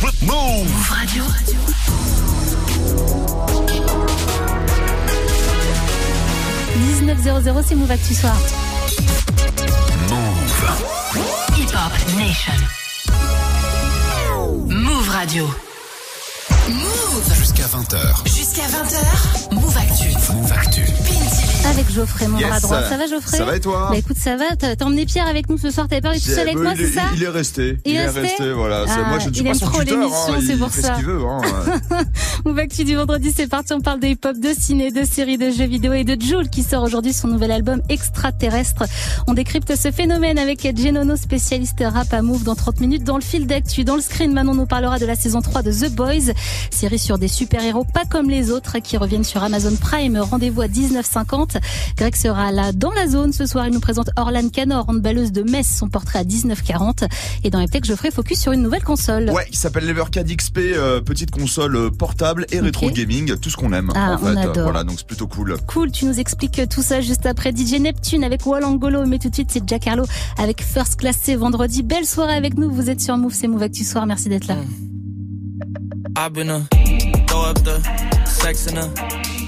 Move Radio. c'est Move Actu Soir. Move. Hip Hop Nation. Move Radio. Move Jusqu'à 20h. Jusqu'à 20h. Move Actu. Move Actu. Avec Geoffrey, mon Yes. bras droit. Ça va, Geoffrey Ça va et toi Bah écoute, ça va. T'as emmené Pierre avec nous ce soir. T'avais peur d'être tout seul avec Bah, moi, c'est ça il est resté. Il Il, est est resté resté, voilà. Ah, moi, je ne suis il pas aime son trop l'émission, hein, c'est pour fait ça. ce veut. Hein. Move Actu du vendredi, c'est parti. On parle de hip-hop, de ciné, de séries, de jeux vidéo et de Joule qui sort aujourd'hui son nouvel album Extraterrestre. On décrypte ce phénomène avec Genono, spécialiste rap à Move dans 30 minutes. Dans le fil d'actu, dans le screen, Manon nous parlera de la saison 3 de The Boys, série sur des super-héros pas comme les autres qui reviennent sur Amazon Prime. Rendez-vous à 19h50. Greg sera là dans la zone. Ce soir, il nous présente Orlan Canor, handballeuse de Metz, son portrait à 19h40. Et dans les je ferai focus sur une nouvelle console. Ouais, qui s'appelle l'Evercad XP, euh, petite console euh, portable et rétro gaming, tout ce qu'on aime. Ah, en on fait. adore. Voilà, donc c'est plutôt cool. Cool, tu nous expliques tout ça juste après DJ Neptune avec Walangolo. Mais tout de suite, c'est Jack Harlow avec First Class. C'est vendredi. Belle soirée avec nous. Vous êtes sur Move, c'est Move Actu Soir. Merci d'être là. I've been a throw up the sex in a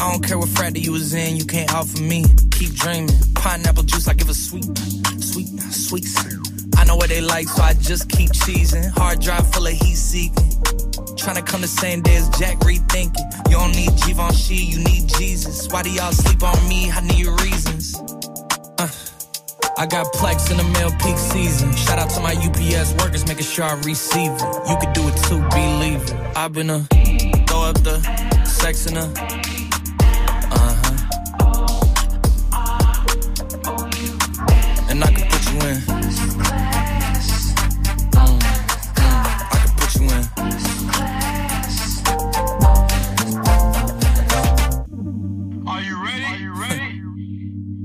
I don't care what frat you was in, you can't offer me. Keep dreaming. Pineapple juice, I give a sweet, sweet, sweet. I know what they like, so I just keep cheesing. Hard drive full of heat seeking. Tryna come the same day as Jack rethinking. You don't need Givenchy, you need Jesus. Why do y'all sleep on me? I need reasons. Uh, I got Plex in the mail peak season. Shout out to my UPS workers, making sure I receive it. You could do it too, believe it. I've been a throw up the sex in a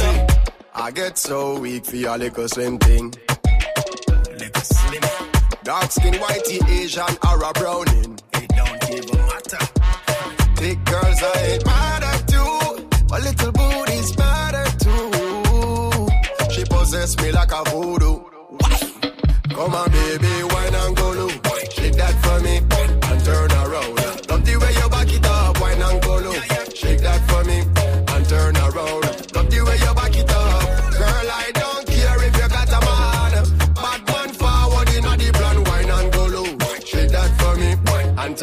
way you back it up. I get so weak for your little slim thing. Little slim. Dark skin, whitey, Asian, or a browning. It don't even matter. Thick girls, I ain't mad at you. My little booty's matter too. She possess me like a voodoo. Come on, baby, wine and go low. Shake that for me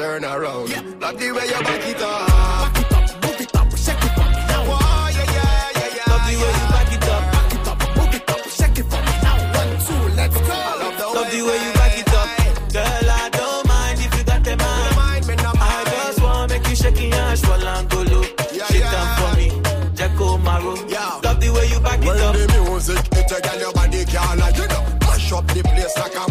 turn around. Love the way you back it up. Back it up, move it up, shake it for me now. Oh, yeah, yeah, yeah, yeah. Love the way you back it up. Back it up, move it up, shake it for me now. One, two, let's go. I love the Love the way you back it up. Girl, I don't mind if you got the mind. mind, me no I just wanna make you shake your ass for Langolo. Yeah, Shake yeah. them for me. Jacko Maro. Yeah. Love the way you back it up. When the music hit, girl your body can't lie, you know. Mash up the place like a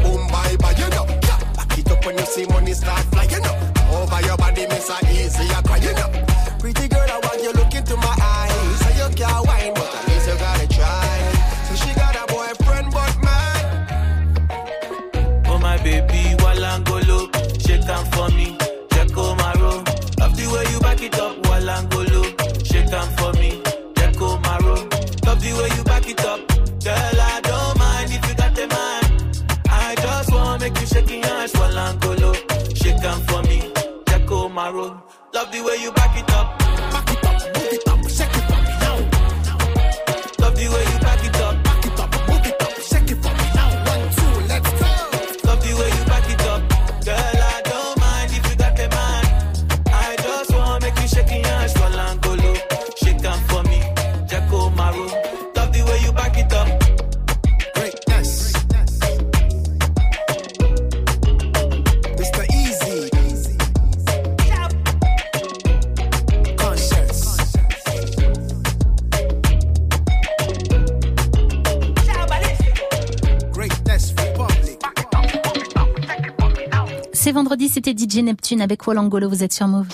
c'était DJ Neptune avec Walangolo, vous êtes sur Move.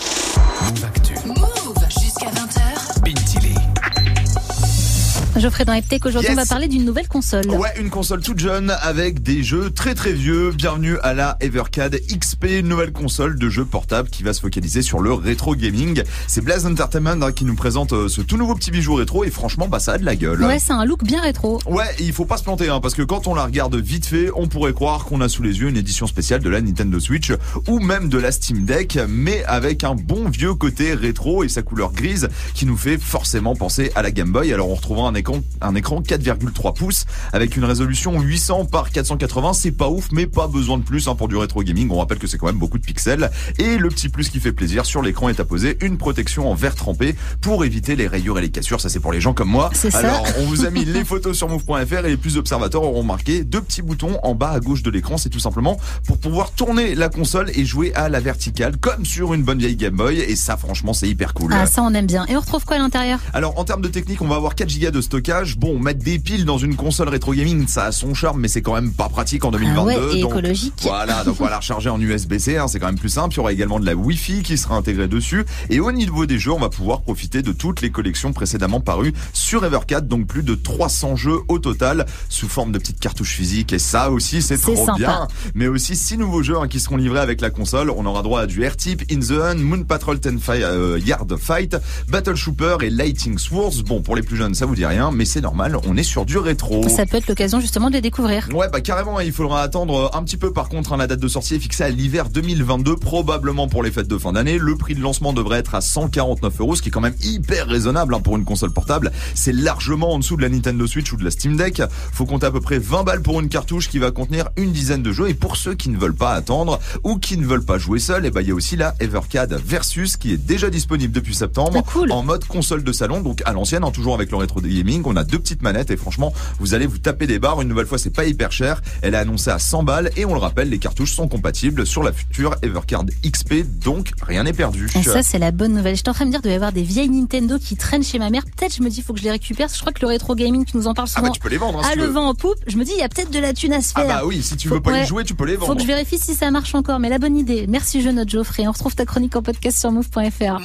Geoffrey dans Eptech, aujourd'hui Yes. on va parler d'une nouvelle console. Ouais, une console toute jeune avec des jeux très très vieux. Bienvenue à la Evercade XP, une nouvelle console de jeux portable qui va se focaliser sur le rétro gaming. C'est Blaze Entertainment hein, qui nous présente euh, ce tout nouveau petit bijou rétro et franchement, bah ça a de la gueule. Ouais, c'est un look bien rétro. Ouais, il faut pas se planter hein, parce que quand on la regarde vite fait, on pourrait croire qu'on a sous les yeux une édition spéciale de la Nintendo Switch ou même de la Steam Deck, mais avec un bon vieux côté rétro et sa couleur grise qui nous fait forcément penser à la Game Boy. Alors on retrouvera un écran, un écran 4,3 pouces avec une résolution 800 par 480. C'est pas ouf, mais pas besoin de plus hein, pour du rétro gaming. On rappelle que c'est quand même beaucoup de pixels. Et le petit plus qui fait plaisir sur l'écran est apposé une protection en verre trempé pour éviter les rayures et les cassures. Ça c'est pour les gens comme moi. C'est ça. Alors on vous a mis les photos sur move.fr et les plus observateurs auront marqué deux petits boutons en bas à gauche de l'écran. C'est tout simplement pour pouvoir tourner la console et jouer à la verticale comme sur une bonne vieille Game Boy. Et ça, franchement, c'est hyper cool. Ah, ça on aime bien. Et on retrouve quoi à l'intérieur? Alors en termes de technique, on va avoir 4 Go de stockage. Bon, mettre des piles dans une console rétro gaming, ça a son charme, mais c'est quand même pas pratique en 2022. Ah ouais, et donc, écologique. Voilà, donc on va la recharger en USB-C, hein, c'est quand même plus simple. Il y aura également de la Wi-Fi qui sera intégrée dessus. Et au niveau des jeux, on va pouvoir profiter de toutes les collections précédemment parues sur Evercade, donc plus de 300 jeux au total, sous forme de petites cartouches physiques. Et ça aussi, c'est trop sympa. bien. Mais aussi six nouveaux jeux hein, qui seront livrés avec la console. On aura droit à du R-Type, In the Hun, Moon Patrol 10 Fi- euh, Yard Fight, Battle Shooper et Lighting Swords. Bon, pour les plus jeunes, ça vous dit rien, mais c'est normal, on est sur du rétro. Ça peut être l'occasion justement de les découvrir. Ouais, bah carrément, il faudra attendre un petit peu par contre. hein, la date de sortie est fixée à l'hiver 2022, probablement pour les fêtes de fin d'année. Le prix de lancement devrait être à 149 euros, ce qui est quand même hyper raisonnable hein, pour une console portable. C'est largement en dessous de la Nintendo Switch ou de la Steam Deck. Faut compter à peu près 20 balles pour une cartouche qui va contenir une dizaine de jeux. Et pour ceux qui ne veulent pas attendre ou qui ne veulent pas jouer seul, et bah il y a aussi la Evercade Versus qui est déjà disponible depuis septembre Ah, cool. en mode console de salon, donc à l'ancienne, hein, toujours avec le rétro gaming. Gaming. On a deux petites manettes et franchement, vous allez vous taper des barres. Une nouvelle fois, c'est pas hyper cher. Elle est annoncée à 100 balles et on le rappelle, les cartouches sont compatibles sur la future Evercard XP, donc rien n'est perdu. Et ça, c'est la bonne nouvelle. J'étais en train de me dire, il doit y avoir des vieilles Nintendo qui traînent chez ma mère. Peut-être, je me dis, faut que je les récupère. Je crois que le rétro gaming, tu nous en parles Ah souvent. bah tu peux les vendre. hein, si à tu le vent en poupe. Je me dis, il y a peut-être de la thune à se Ah faire. bah oui, si tu Faut- veux pas ouais. y jouer, tu peux les Faut vendre. que je vérifie si ça marche encore, mais la bonne idée. Merci je note Geoffrey. On retrouve ta chronique en podcast sur move.fr.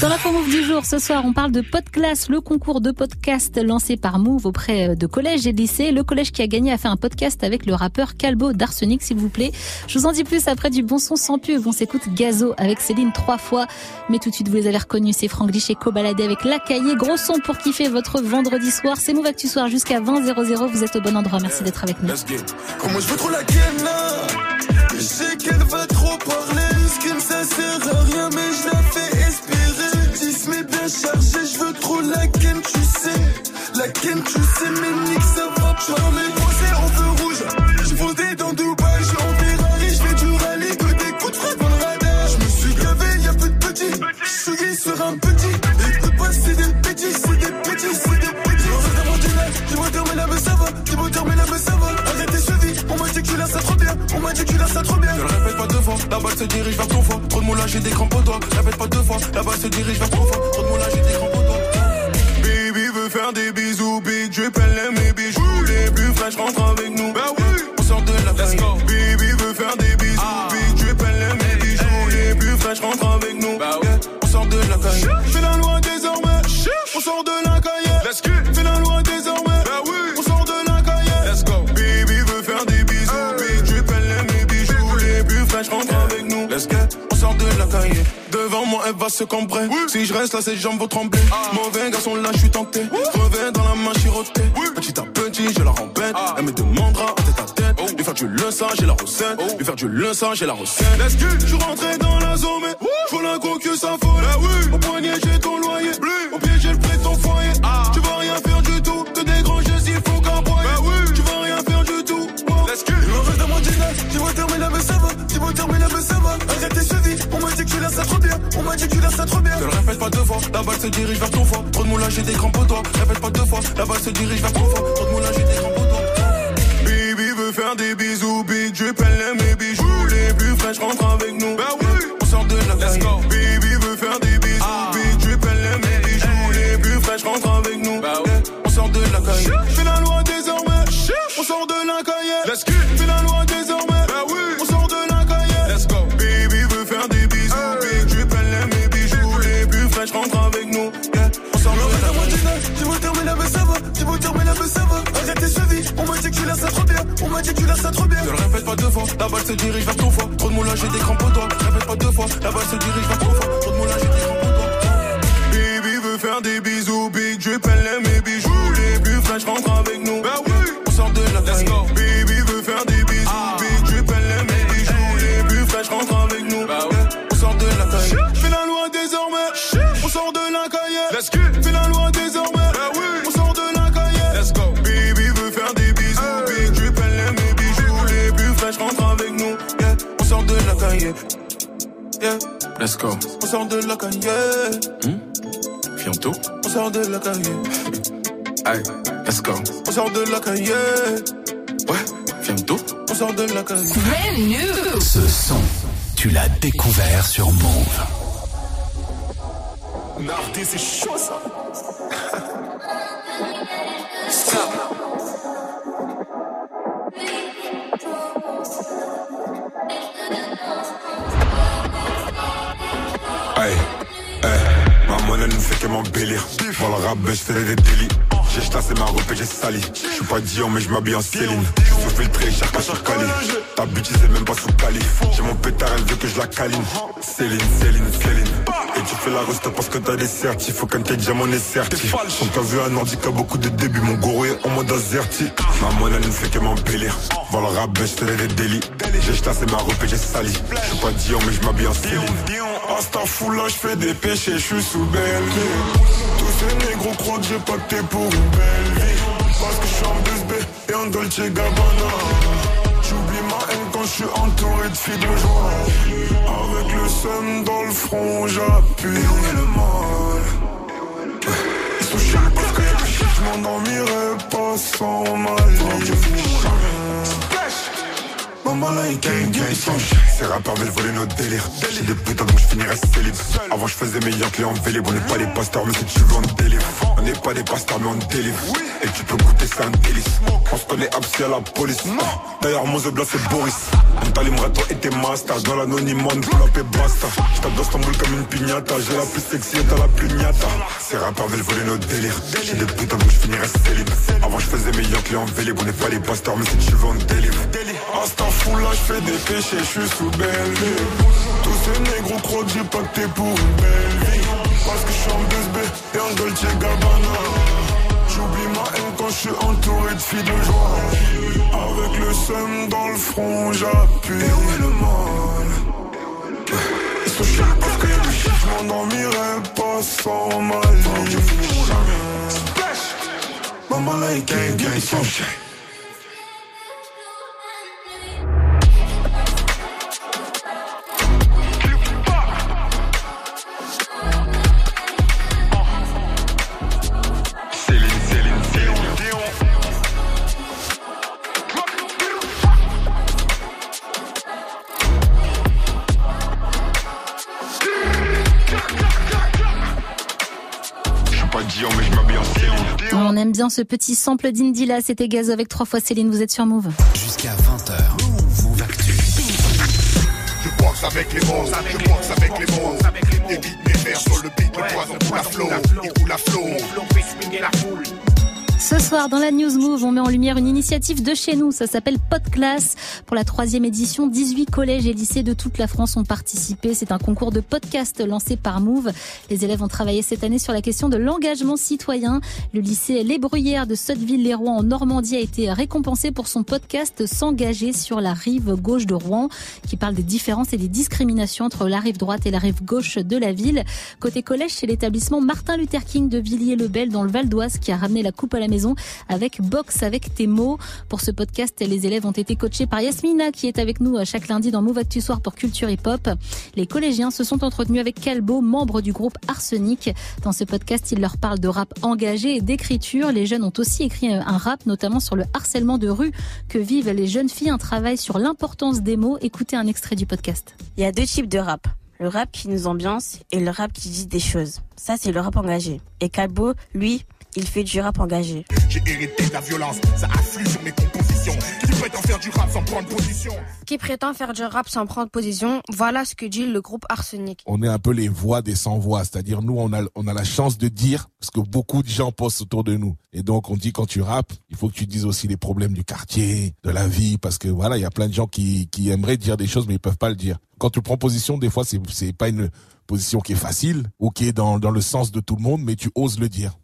Dans l'info Move du jour, ce soir, on parle de Podclass, le concours de podcast lancé par Move auprès de collèges et lycées. Le collège qui a gagné a fait un podcast avec le rappeur Calbo d'Arsenic, s'il vous plaît. Je vous en dis plus après du bon son sans pub. On s'écoute Gazo avec Céline trois fois. Mais tout de suite, vous les avez reconnus, c'est Franck Lich et Co-Baladé avec La Cahier. Gros son pour kiffer votre vendredi soir. C'est Move Actu Soir jusqu'à 20 00. Vous êtes au bon endroit. Merci d'être avec nous. Comment je veux trop la Je sais qu'elle va trop parler Ce qui ça sert à rien mais je la fais espérer 10 mais bien chargé Je veux trop la tu sais La ken tu sais mais nique ça va parler Français en feu rouge Je fondé dans Dubaï Je en Ferrari Je du rallye Que des coups de frappe dans le radar. Je me suis gavé y'a peu de petits. Je suis sur un petit Et pas c'est des petits C'est des petits C'est des petits. Dis-moi dormir là mais ça va. Dis-moi dormir là mais ça va. Arrêtez suivi On m'a dit que tu l'as ça trop bien. On m'a dit que tu l'as ça trop bien. Ne le répète pas deux fois, la balle se dirige vers ton foie. Trop de moulage, j'ai des crampes au doigt. Répète pas deux fois, la balle se dirige vers ton foie. Trop de moulage, j'ai des crampes faire des bisous, big drip, elle aime mes bijoux. Les plus fraîches rentrent avec nous. Bah oui, on sort de la caille. Baby veut faire des bisous, big drip, elle aime mes bijoux. Les plus fraîches rentrent avec nous. Bah oui, on sort de la caille. Fais la loi désormais, on sort de la caille. Let's go. Fais la loi désormais, oui, on sort de la caille. Let's go. Baby veut faire des bisous, drip, elle aime mes bijoux. Les plus fraîches rentrent avec nous. Let's go. On sort de la caille. Elle va se cambrer. Si je reste là, ses jambes vont trembler. Mauvais garçon, là, je suis tenté. Reviens dans la main chirotée. Petit à petit, je la rembête. Elle me demandera en tête à tête. Lui faire du le j'ai la recette. Lui faire du le j'ai la recette. Let's go. Je suis rentré dans la zone, mais faut la coque, ça folle. Au poignet, j'ai ton loyer. Fois, la balle se dirige vers ton foie. Trop de moulage, j'ai des crampes au doigt. Répète pas deux fois, la balle se dirige vers ton foie. Trop de moulage, j'ai des crampes au doigt. Baby veut faire des bisous, big elle aime mes bijoux. Les plus fraîches rentrent avec nous. Bah oui, on sort de la caille. Baby veut faire des bisous, big drip, elle aime mes bijoux. Les plus fraîches rentrent avec nous. Bah oui, on sort de la caille. Fais la loi désormais On sort de la cahier Let's go. La balle se dirige vers ton foie. Trop de moulage, j'ai des crampes au doigt. Répète pas deux fois, la balle se dirige vers ton foie. Let's go. On sort de la caille. Bientôt. On sort de la caille. Aïe, let's go. On sort de la caille. Ouais, bientôt. On sort de la caille. Brand new. Ce son, tu l'as découvert sur Move. Nardé c'est chaud sali. Je suis pas Dion, mais je m'habille en Céline. Je suis filtré, cher sur Cali. Ta bitch, c'est même pas sous Cali. J'ai mon pétard, elle veut que je la câline. Céline, Céline, Céline. Et tu fais la resta parce que t'as des certifs. Faut qu'un tes diamant est certif. On t'a vu un ordi qui a beaucoup de débuts. Mon gourou est en mode azerti. Ma monnaie ne fait que m'embellir. Dans le rap, je fais des délits. J'ai chassé ma robe et j'ai sali. Je suis pas Dion, mais je m'habille en Céline. Insta full là, je fais des péchés, je suis sous belle ces négros croient que j'ai pacté pour une belle vie. Parce que je suis en 2B et en Dolce Gabbana. J'oublie ma haine quand je suis entouré de filles de joie. Avec le seum dans le front, j'appuie le mal. Ils sont chiants parce que je m'endormirai pas sans ma ligne. Maman là, il gang, gang, Ces rappeurs veulent voler notre délire. J'ai des putains donc je finirai célib. Avant je faisais meilleur client vélib. On n'est pas les pasteurs mais si tu veux on délivre. On n'est pas des pasteurs mais on délivre. Et tu peux goûter c'est un délice. On se connaît absi à la police. D'ailleurs mon blanc c'est Boris. On t'allumera toi et tes masters. Dans l'anonymat on up et basta. J'tape d'Istanbul comme une pignata. J'ai la plus sexy et t'as la plus niata. Ces rappeurs veulent voler notre délire. J'ai des putains donc je finirai célib. Avant je faisais meilleur client vélib. On n'est pas les pasteurs mais si tu veux on délivre. Fou là, je fais des péchés, je suis sous belle vie. Tous ces négros croient que j'ai pacté pour une belle vie. Parce que je suis en 2B et en Dolce Gabbana. J'oublie ma haine quand je suis entouré de filles de joie. Avec le seum dans le front, j'appuie. Et où est le mal Ils sont chiants parce que je m'endormirai pas sans ma ligne. Gang, ils Dion mais je m'habille en Céline Dion. On aime bien ce petit sample d'Indila, c'était Gazo avec trois fois Céline, vous êtes sur Move. Jusqu'à 20h. Move Actu. Je boxe avec les mots, je boxe avec les mots. Évite mes vers sur le beat, le poison coule à flot, il coule à flot. Ce soir, dans la News Move, on met en lumière une initiative de chez nous. Ça s'appelle Podclass. Pour la troisième édition, 18 collèges et lycées de toute la France ont participé. C'est un concours de podcast lancé par Move. Les élèves ont travaillé cette année sur la question de l'engagement citoyen. Le lycée Les Bruyères de Sotteville-les-Rouen en Normandie a été récompensé pour son podcast S'engager sur la rive gauche de Rouen, qui parle des différences et des discriminations entre la rive droite et la rive gauche de la ville. Côté collège, c'est l'établissement Martin Luther King de Villiers-le-Bel dans le Val d'Oise qui a ramené la coupe à la maison avec Box avec tes mots. Pour ce podcast, les élèves ont été coachés par Yasmina qui est avec nous chaque lundi dans Move Actu Soir pour Culture Hip Hop. Les collégiens se sont entretenus avec Calbo, membre du groupe Arsenic. Dans ce podcast, il leur parle de rap engagé et d'écriture. Les jeunes ont aussi écrit un rap, notamment sur le harcèlement de rue que vivent les jeunes filles. Un travail sur l'importance des mots. Écoutez un extrait du podcast. Il y a deux types de rap. Le rap qui nous ambiance et le rap qui dit des choses. Ça, c'est le rap engagé. Et Calbo, lui, il fait du rap engagé. J'ai hérité de la violence, ça afflue sur mes compositions. Qui prétend faire du rap sans prendre position? Qui prétend faire du rap sans prendre position? Voilà ce que dit le groupe Arsenic. On est un peu les voix des sans-voix, c'est-à-dire nous, on a, on a la chance de dire ce que beaucoup de gens pensent autour de nous. Et donc, on dit quand tu rappes, il faut que tu dises aussi les problèmes du quartier, de la vie, parce que voilà, il y a plein de gens qui, qui aimeraient dire des choses, mais ils peuvent pas le dire. Quand tu prends position, des fois, c'est, c'est pas une position qui est facile ou qui est dans, dans le sens de tout le monde, mais tu oses le dire.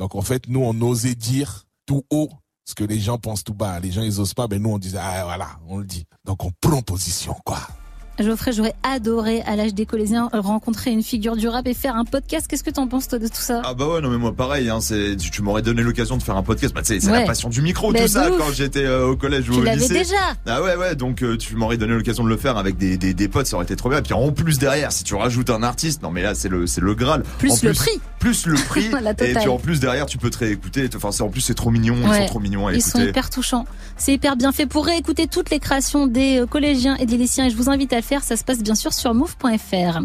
Donc en fait, nous, on osait dire tout haut ce que les gens pensent tout bas. Les gens, ils osent pas, mais nous, on disait, ah voilà, on le dit. Donc on prend position, quoi. Geoffrey, j'aurais adoré à l'âge des collégiens rencontrer une figure du rap et faire un podcast. Qu'est-ce que t'en penses toi de tout ça? Ah bah ouais, non mais moi pareil, hein, c'est, tu, tu m'aurais donné l'occasion de faire un podcast. Bah, c'est, c'est Ouais. la passion du micro, tout ça, ouf. quand j'étais euh, au collège ou Tu au l'avais lycée. déjà. Ah ouais, ouais, donc euh, tu m'aurais donné l'occasion de le faire avec des, des, des potes, ça aurait été trop bien. Et puis en plus derrière, si tu rajoutes un artiste, non mais là c'est le, c'est le Graal. Plus En le prix. Plus le prix. La et puis en plus derrière, tu peux te réécouter. Enfin, c'est, en plus c'est trop mignon, ils sont trop mignons à Ils sont hyper touchants. C'est hyper bien fait. Pour réécouter toutes les créations des euh, collégiens et des lycéens, et je vous invite à le faire, ça se passe bien sûr sur move.fr.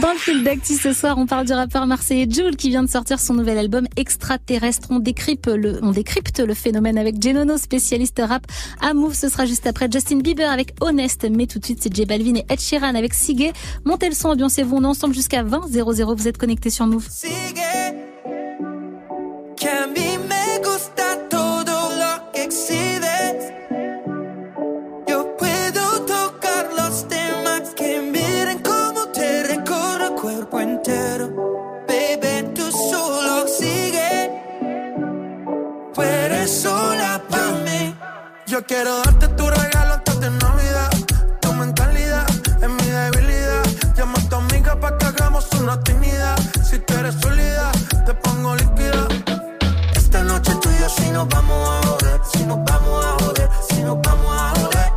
Dans le fil d'actu ce soir, on parle du rappeur marseillais Jules qui vient de sortir son nouvel album Extraterrestre. On décrypte le, on décrypte le phénomène avec Genono, spécialiste rap à Move. Ce sera juste après Justin Bieber avec Honest. Mais tout de suite, c'est J Balvin et Ed Sheeran avec Sigue. Montez le son, ambiancez-vous. On est ensemble jusqu'à 20 00. Vous êtes connectés sur Move. Que quiero darte tu regalo antes de Navidad. Tu mentalidad es mi debilidad. Llama a tu amiga para que hagamos una actividad. Si tú eres sólida, te pongo líquida. Esta noche tú y yo si nos vamos a joder. Si nos vamos a joder, si nos vamos a joder.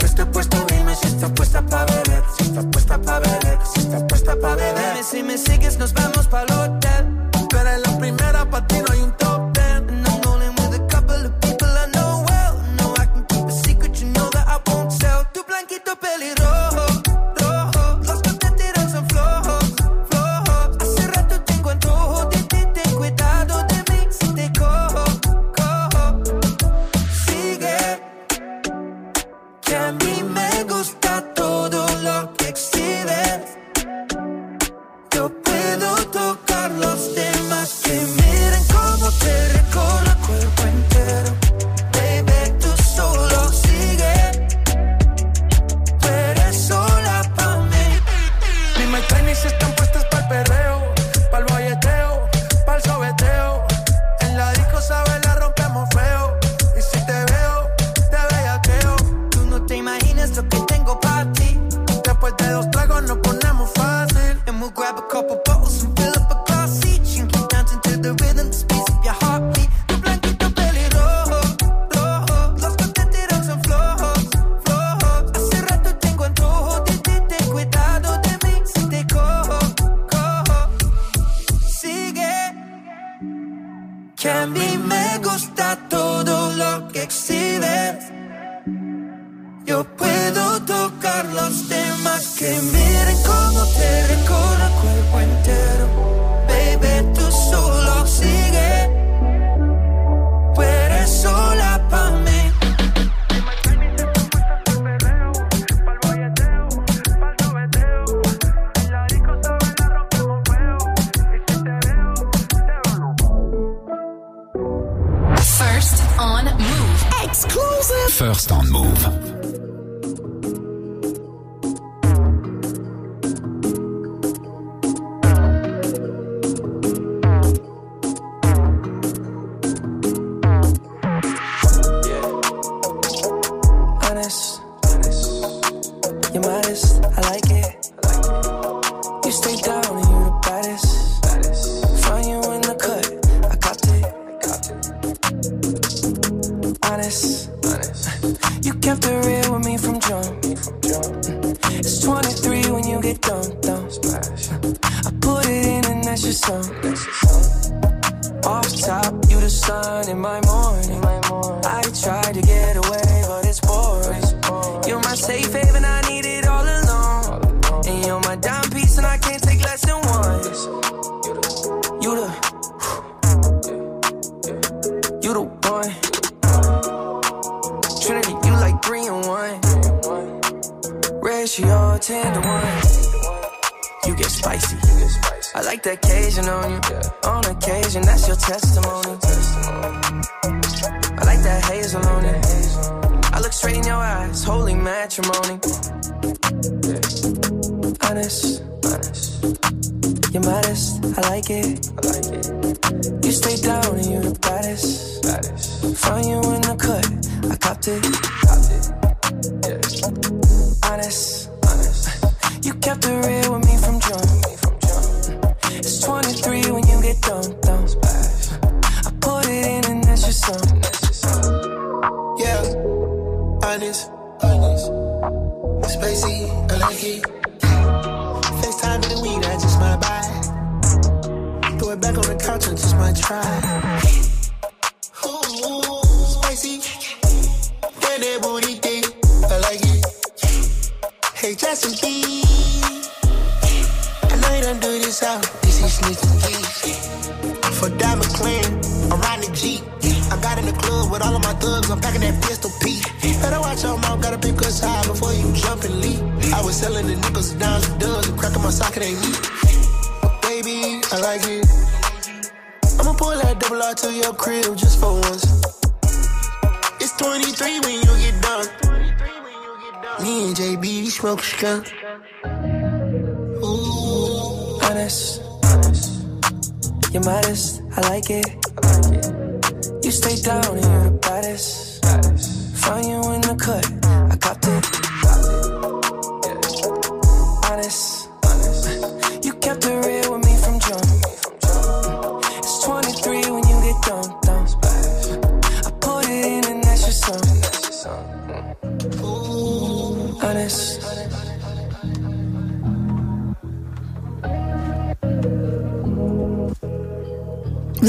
Yo estoy puesto, dime si estás puesta para beber. Si estás puesta para beber, si estás puesta para beber. Dime si me sigues, nos vamos para el hotel. Tú eres la primera, para ti no that booty thing, I like it. Hey, Justin B. I know you done do this out. This is sneaky geek. For Diamond Clan, I'm riding the Jeep. I got in the club with all of my thugs. I'm packing that pistol P. Better watch your mouth, gotta pick us high before you jump and leap. I was selling the nickels down the dubs and cracking my socket ain't me. Baby, I like it. I'ma pull that double R to your crib just for once. It's 23 when you get done. Me and JB smoke skunk. Ooh. Honest. You're modest, I like it. I like it. You stay down and you're the baddest. Find you in the cut,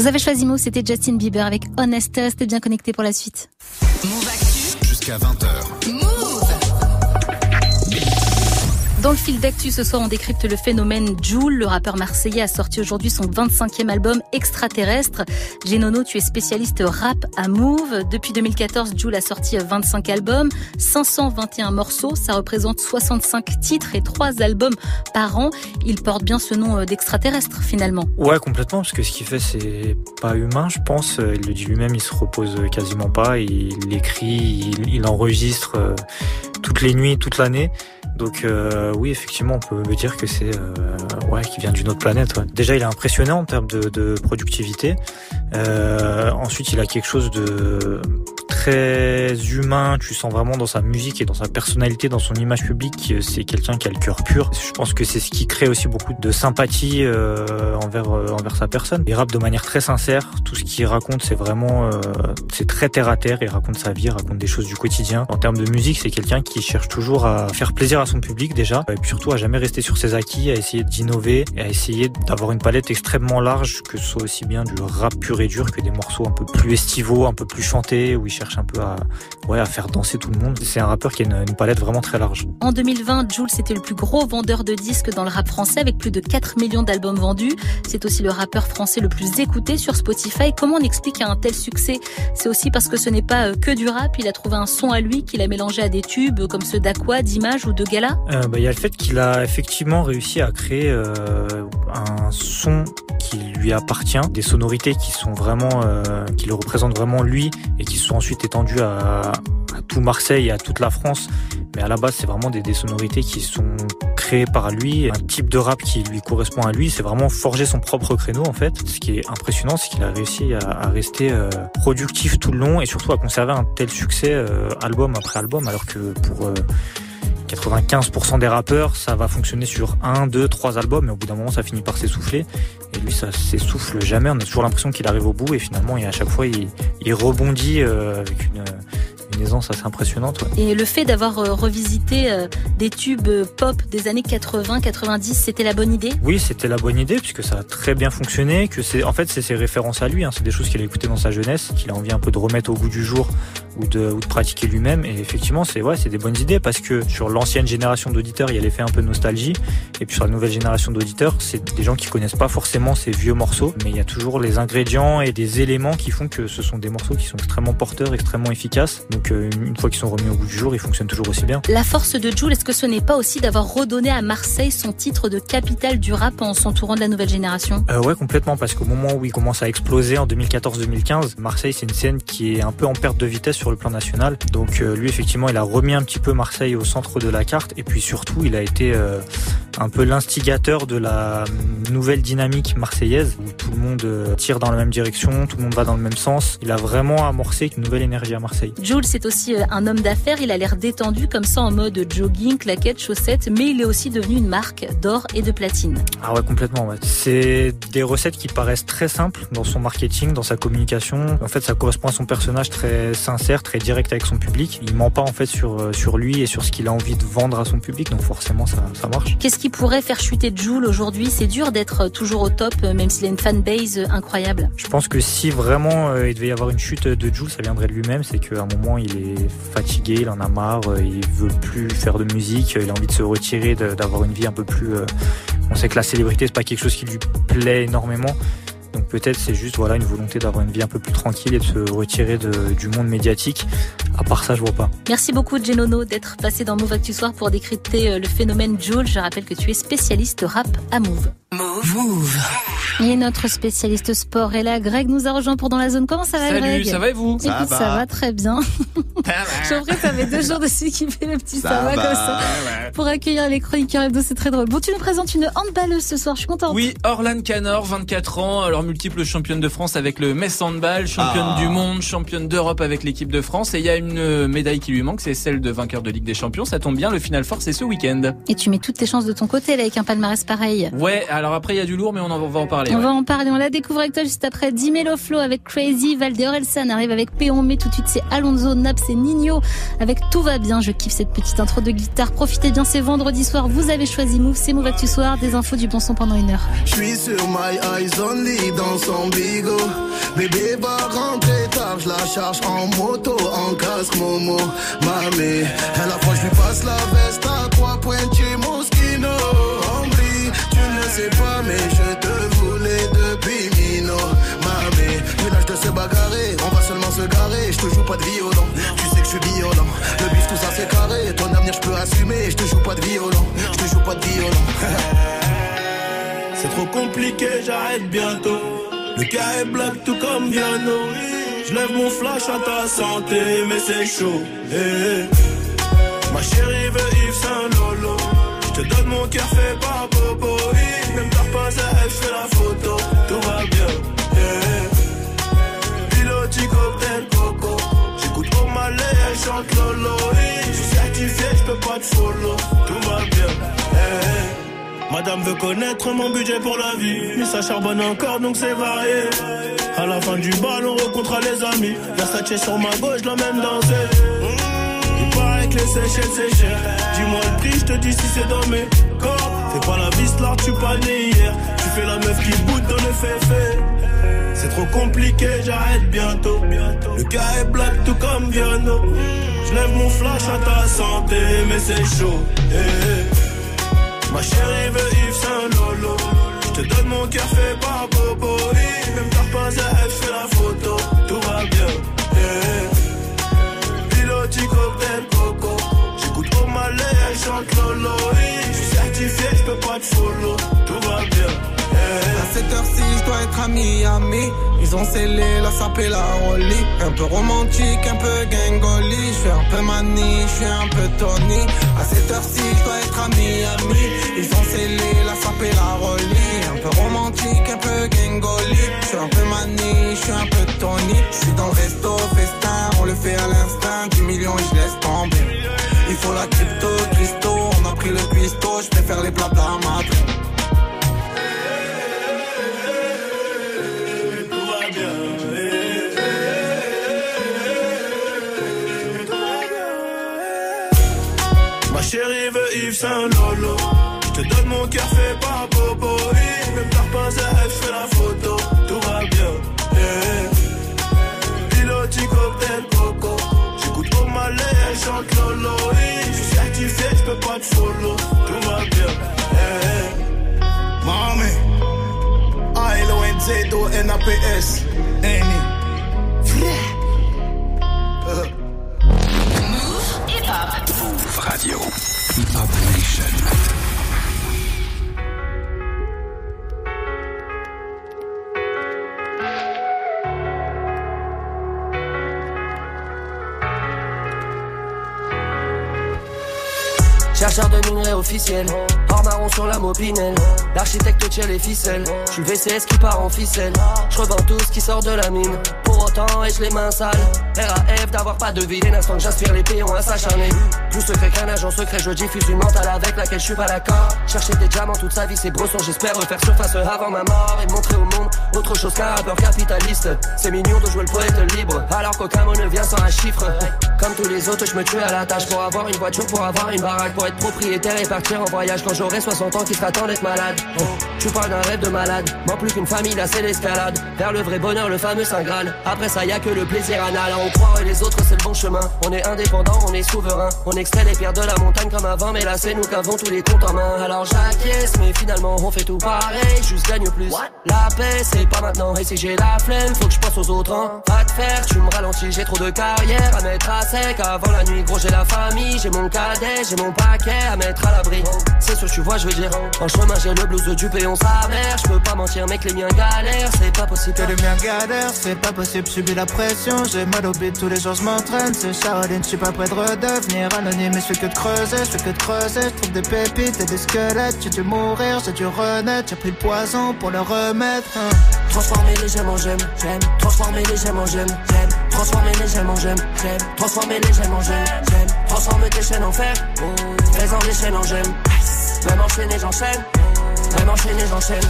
Vous avez choisi Move, c'était Justin Bieber avec Honest. Restez bien connecté pour la suite. Jusqu'à 20h. Dans le fil d'actu ce soir, on décrypte le phénomène Joule. Le rappeur marseillais a sorti aujourd'hui son 25e album Extraterrestre. Genono, tu es spécialiste rap à Move. Depuis 2014, Joule a sorti 25 albums, 521 morceaux. Ça représente 65 titres et 3 albums par an. Il porte bien ce nom d'extraterrestre finalement. Ouais, complètement, parce que ce qu'il fait, c'est pas humain, je pense. Il le dit lui-même, il se repose quasiment pas. Il écrit, il, enregistre euh, toutes les nuits, toute l'année. Donc euh, oui, effectivement, on peut me dire que c'est euh, ouais, qui vient d'une autre planète. Déjà, il est impressionnant en termes de, de productivité. Euh, ensuite, il a quelque chose de très humain. Tu sens vraiment dans sa musique et dans sa personnalité, dans son image publique, c'est quelqu'un qui a le cœur pur. Je pense que c'est ce qui crée aussi beaucoup de sympathie euh, envers envers sa personne. Il rappe de manière très sincère. Tout ce qu'il raconte, c'est vraiment c'est très terre à terre. Il raconte sa vie, il raconte des choses du quotidien. En termes de musique, c'est quelqu'un qui cherche toujours à faire plaisir à son public déjà, et puis surtout à jamais rester sur ses acquis, à essayer d'innover, à essayer d'avoir une palette extrêmement large, que ce soit aussi bien du rap pur et dur que des morceaux un peu plus estivaux, un peu plus chantés, où il cherche cherche un peu à, ouais, à faire danser tout le monde. C'est un rappeur qui a une, une palette vraiment très large. En 2020, Jules était le plus gros vendeur de disques dans le rap français avec plus de 4 millions d'albums vendus. C'est aussi le rappeur français le plus écouté sur Spotify. Comment on explique un tel succès? C'est aussi parce que ce n'est pas euh, que du rap. Il a trouvé un son à lui qu'il a mélangé à des tubes comme ceux d'Aqua, d'Image ou de Gala. Euh, bah, Il y a le fait qu'il a effectivement réussi à créer euh, un son qui lui appartient, des sonorités qui sont vraiment, euh, qui le représentent vraiment lui et qui sont ensuite étendues à, tout Marseille et à toute la France. Mais à la base, c'est vraiment des, sonorités qui sont créées par lui, un type de rap qui lui correspond à lui. C'est vraiment forger son propre créneau en fait. Ce qui est impressionnant, c'est qu'il a réussi à, à rester euh, productif tout le long et surtout à conserver un tel succès euh, album après album, alors que pour euh, 95% des rappeurs, ça va fonctionner sur un, deux, trois albums, mais au bout d'un moment, ça finit par s'essouffler. Et lui, ça s'essouffle jamais. On a toujours l'impression qu'il arrive au bout et finalement, et à chaque fois, il, rebondit euh, avec une, une aisance assez impressionnante. ouais. Et le fait d'avoir euh, revisité euh, des tubes euh, pop des années 80-90, c'était la bonne idée? Oui, c'était la bonne idée puisque ça a très bien fonctionné. Que c'est, en fait, c'est ses références à lui. Hein, c'est des choses qu'il a écoutées dans sa jeunesse, qu'il a envie un peu de remettre au goût du jour ou de, ou de pratiquer lui-même. Et effectivement, c'est ouais, c'est des bonnes idées parce que sur l'ancienne génération d'auditeurs, il y a l'effet un peu de nostalgie. Et puis sur la nouvelle génération d'auditeurs, c'est des gens qui connaissent pas forcément ces vieux morceaux, mais il y a toujours les ingrédients et des éléments qui font que ce sont des morceaux qui sont extrêmement porteurs, extrêmement efficaces. Donc euh, une fois qu'ils sont remis au goût du jour, ils fonctionnent toujours aussi bien. La force de Jules, est-ce que ce n'est pas aussi d'avoir redonné à Marseille son titre de capitale du rap en s'entourant de la nouvelle génération? Euh, ouais, complètement, parce qu'au moment où il commence à exploser en 2014-2015, Marseille, c'est une scène qui est un peu en perte de vitesse sur le plan national. Donc euh, lui, effectivement, il a remis un petit peu Marseille au centre de la carte, et puis surtout, il a été euh, un peu l'instigateur de la euh, nouvelle dynamique marseillaise, où tout le monde tire dans la même direction, tout le monde va dans le même sens. Il a vraiment amorcé une nouvelle énergie à Marseille. Jules, c'est aussi euh, un homme d'affaires. Il a l'air détendu comme ça en mode jogging, claquettes, chaussettes, mais il est aussi devenu une marque d'or et de platine. Ah ouais, complètement. Ouais. C'est des recettes qui paraissent très simples dans son marketing, dans sa communication. En fait, ça correspond à son personnage très sincère, très direct avec son public. Il ment pas en fait sur euh, sur lui et sur ce qu'il a envie de vendre à son public. Donc forcément, ça ça marche. Qu'est-ce qui pourrait faire chuter Jules aujourd'hui? C'est dur d'être toujours au top, euh, même s'il a une fanbase euh, incroyable. Je pense que si vraiment euh, il devait y avoir une chute de Jules, ça viendrait de lui-même. C'est qu'à un moment, il est fatigué, il en a marre, euh, il veut plus faire de musique, euh, il a envie de se retirer, d'avoir une vie un peu plus. euh, On sait que la célébrité, c'est pas quelque chose qui lui plaît énormément. Donc peut-être c'est juste voilà une volonté d'avoir une vie un peu plus tranquille et de se retirer du monde médiatique. À part ça, je vois pas. Merci beaucoup Genono d'être passé dans Move Actu Soir pour décrypter le phénomène Jules. Je rappelle que tu es spécialiste rap à Move. Move. Et notre spécialiste sport est là. Greg nous a rejoint pour Dans la Zone. Comment ça va Salut, Greg ça va et vous Écoute, Ça ça va. va très bien. J'ai l'impression que ça fait deux jours dessus qu'il fait le petit ça, va, comme ça. Pour accueillir les chroniqueurs hebdo, c'est très drôle. Bon, tu nous présentes une handballeuse ce soir, je suis contente. Oui, Orlan Canor, 24 ans, alors multiple championne de France avec le Metz Handball, championne Ah. du monde, championne d'Europe avec l'équipe de France. Et il y a une médaille qui lui manque, c'est celle de vainqueur de Ligue des Champions. Ça tombe bien, le Final Four, c'est ce week-end. Et tu mets toutes tes chances de ton côté là, avec un palmarès pareil. Ouais, alors après, il y a du lourd, mais on en va, on va en parler. On ouais. va en parler, on la découvre avec toi juste après. Dimelo Flow avec Crazy, Valde Orelsan arrive avec Péon, mais tout de suite c'est Alonso, Naps et Nino avec Tout va bien. Je kiffe cette petite intro de guitare. Profitez bien, c'est vendredi soir. Vous avez choisi Move, c'est Move Actu Soir. Des infos du bon son pendant une heure. Je suis sur my eyes only dans son bigot. Bébé va rentrer tard, je la charge en moto, en casque Momo. Mamé, à la fois je lui passe la veste à trois Moschino. Sais pas, mais je te voulais depuis Mino. Mamé, l'âge de se bagarrer, on va seulement se garer. Je te joue pas de violon, tu sais que je suis violent. Le bif, tout ça c'est carré, ton avenir je peux assumer. Je te joue pas de violon, je te joue pas de violon. C'est trop compliqué, j'arrête bientôt. Le cas est black tout comme Viano. Je lève mon flash à ta santé, mais c'est chaud. Eh, eh. Ma chérie veut Yves Saint Lolo. Je te donne mon cœur fait par Bobo. Même t'as pas à elle, fais la photo. Tout va bien. Piloti cocktail coco. J'écoute au malais, elle chante Lolo. Je suis certifié, je peux pas te follow. Tout va bien. Madame veut connaître mon budget pour la vie. Mais ça charbonne encore donc c'est varié. À la fin du bal, on rencontre les amis. Versace sur ma gauche, la même danser. Il paraît que les Seychelles c'est cher. Je te dis si c'est dans mes corps. Fais pas la vis là, tu pas né hier. Tu fais la meuf qui boude dans le féfé. C'est trop compliqué, j'arrête bientôt. Le cas est black tout comme Viano. Je lève mon flash à ta santé, mais c'est chaud. Eh. Ma chérie veut Yves Saint Lolo. Je te donne mon cœur fait par Bobo. Même t'as pas à fait la photo. Tout va bien. Eh, eh. Piloti cocktail malais, elle chante Lolo. Eh, Je certifié, je peux pas te follow. Tout va bien. Eh, À cette heure-ci, je dois être à Miami. Ils ont scellé la sape et la rollie. Un peu romantique, un peu gangoli. Je suis un peu mani, je suis un peu Tony. À cette heure-ci, je dois être à Miami. Ils ont scellé la sape et la rollie. Un peu romantique, un peu gangoli. Je suis un peu mani, je suis un peu Tony. Je suis dans le resto, festin, on le fait à l'instinct. 10 millions et je laisse tomber. Il faut la crypto, Christo. On a pris le cuistot, je préfère les blabla bien. Ma chérie veut Yves Saint Lolo. Je te donne mon cœur fait par Bobo. Même t'as pas elle fait la photo. Tout va bien. Piloti cocktail coco. J'écoute malais, elle chante Lolo. Eh, peux pas te follow. Tout va bien. Eh. Mami, A-L-O-N-Z-O-N-A-P-S. Annie. Move Radio. Hip Hop Nation. Chercheur de minerais officiel, hors marron sur la mopinelle. L'architecte tire les ficelles, je suis VCS qui part en ficelle. Je tout ce qui sort de la mine. Pour autant, ai-je les mains sales? RAF d'avoir pas de dès l'instant que j'aspire les pions à s'acharner. Plus secret qu'un agent secret, je diffuse une mentale avec laquelle je suis pas d'accord. Chercher des diamants toute sa vie, c'est brosson, j'espère refaire surface avant ma mort et montrer au monde autre chose qu'un rappeur capitaliste. C'est mignon de jouer le poète libre, alors qu'aucun mot ne vient sans un chiffre. Comme tous les autres, je me tue à la tâche pour avoir une voiture, pour avoir une baraque, pour être propriétaire et partir en voyage quand j'aurai 60 ans qui temps d'être malade. Oh, tu parles d'un rêve de malade, moins plus qu'une famille, là c'est l'escalade. Vers le vrai bonheur, le fameux Saint Graal. Après ça, y a que le plaisir anal. On croit et les autres, c'est le bon chemin. On est indépendant, on est souverain. On extrait les pierres de la montagne comme avant, mais là c'est nous qui avons tous les comptes en main. Alors j'acquiesce, mais finalement on fait tout pareil, juste gagne plus. La paix, c'est pas maintenant. Et si j'ai la flemme, faut que je pense aux autres. Hein. À te faire, tu me ralentis, j'ai trop de carrière à mettre à sec avant la nuit. Gros, j'ai la famille, j'ai mon cadet, j'ai mon paquet à mettre à l'abri. C'est sûr, tu vois, je veux dire. En chemin, j'ai le blues du péon sa mère. Je peux pas mentir, mec, les miens galèrent, c'est pas possible. Que le mien galère, c'est pas possible, subis la pression. J'ai mal au bide, tous les jours je m'entraîne. C'est Caroline, je suis pas prêt de redevenir anonyme. Mais je fais que de creuser, je fais que de creuser. Je trouve des pépites et des squelettes. J'ai dû mourir, j'ai dû renaître. J'ai pris le poison pour le remettre. hein. Transformer les gemmes en gemmes, j'aime. Transformer les gemmes en gemmes, j'aime. Transformer les gemmes en gemmes, j'aime. Transformer les gemmes en gemmes, j'aime. Transformer tes chaînes en fer, fais-en des chaînes en gemmes. Même enchaîner, j'enchaîne. Même enchaîner, j'enchaîne.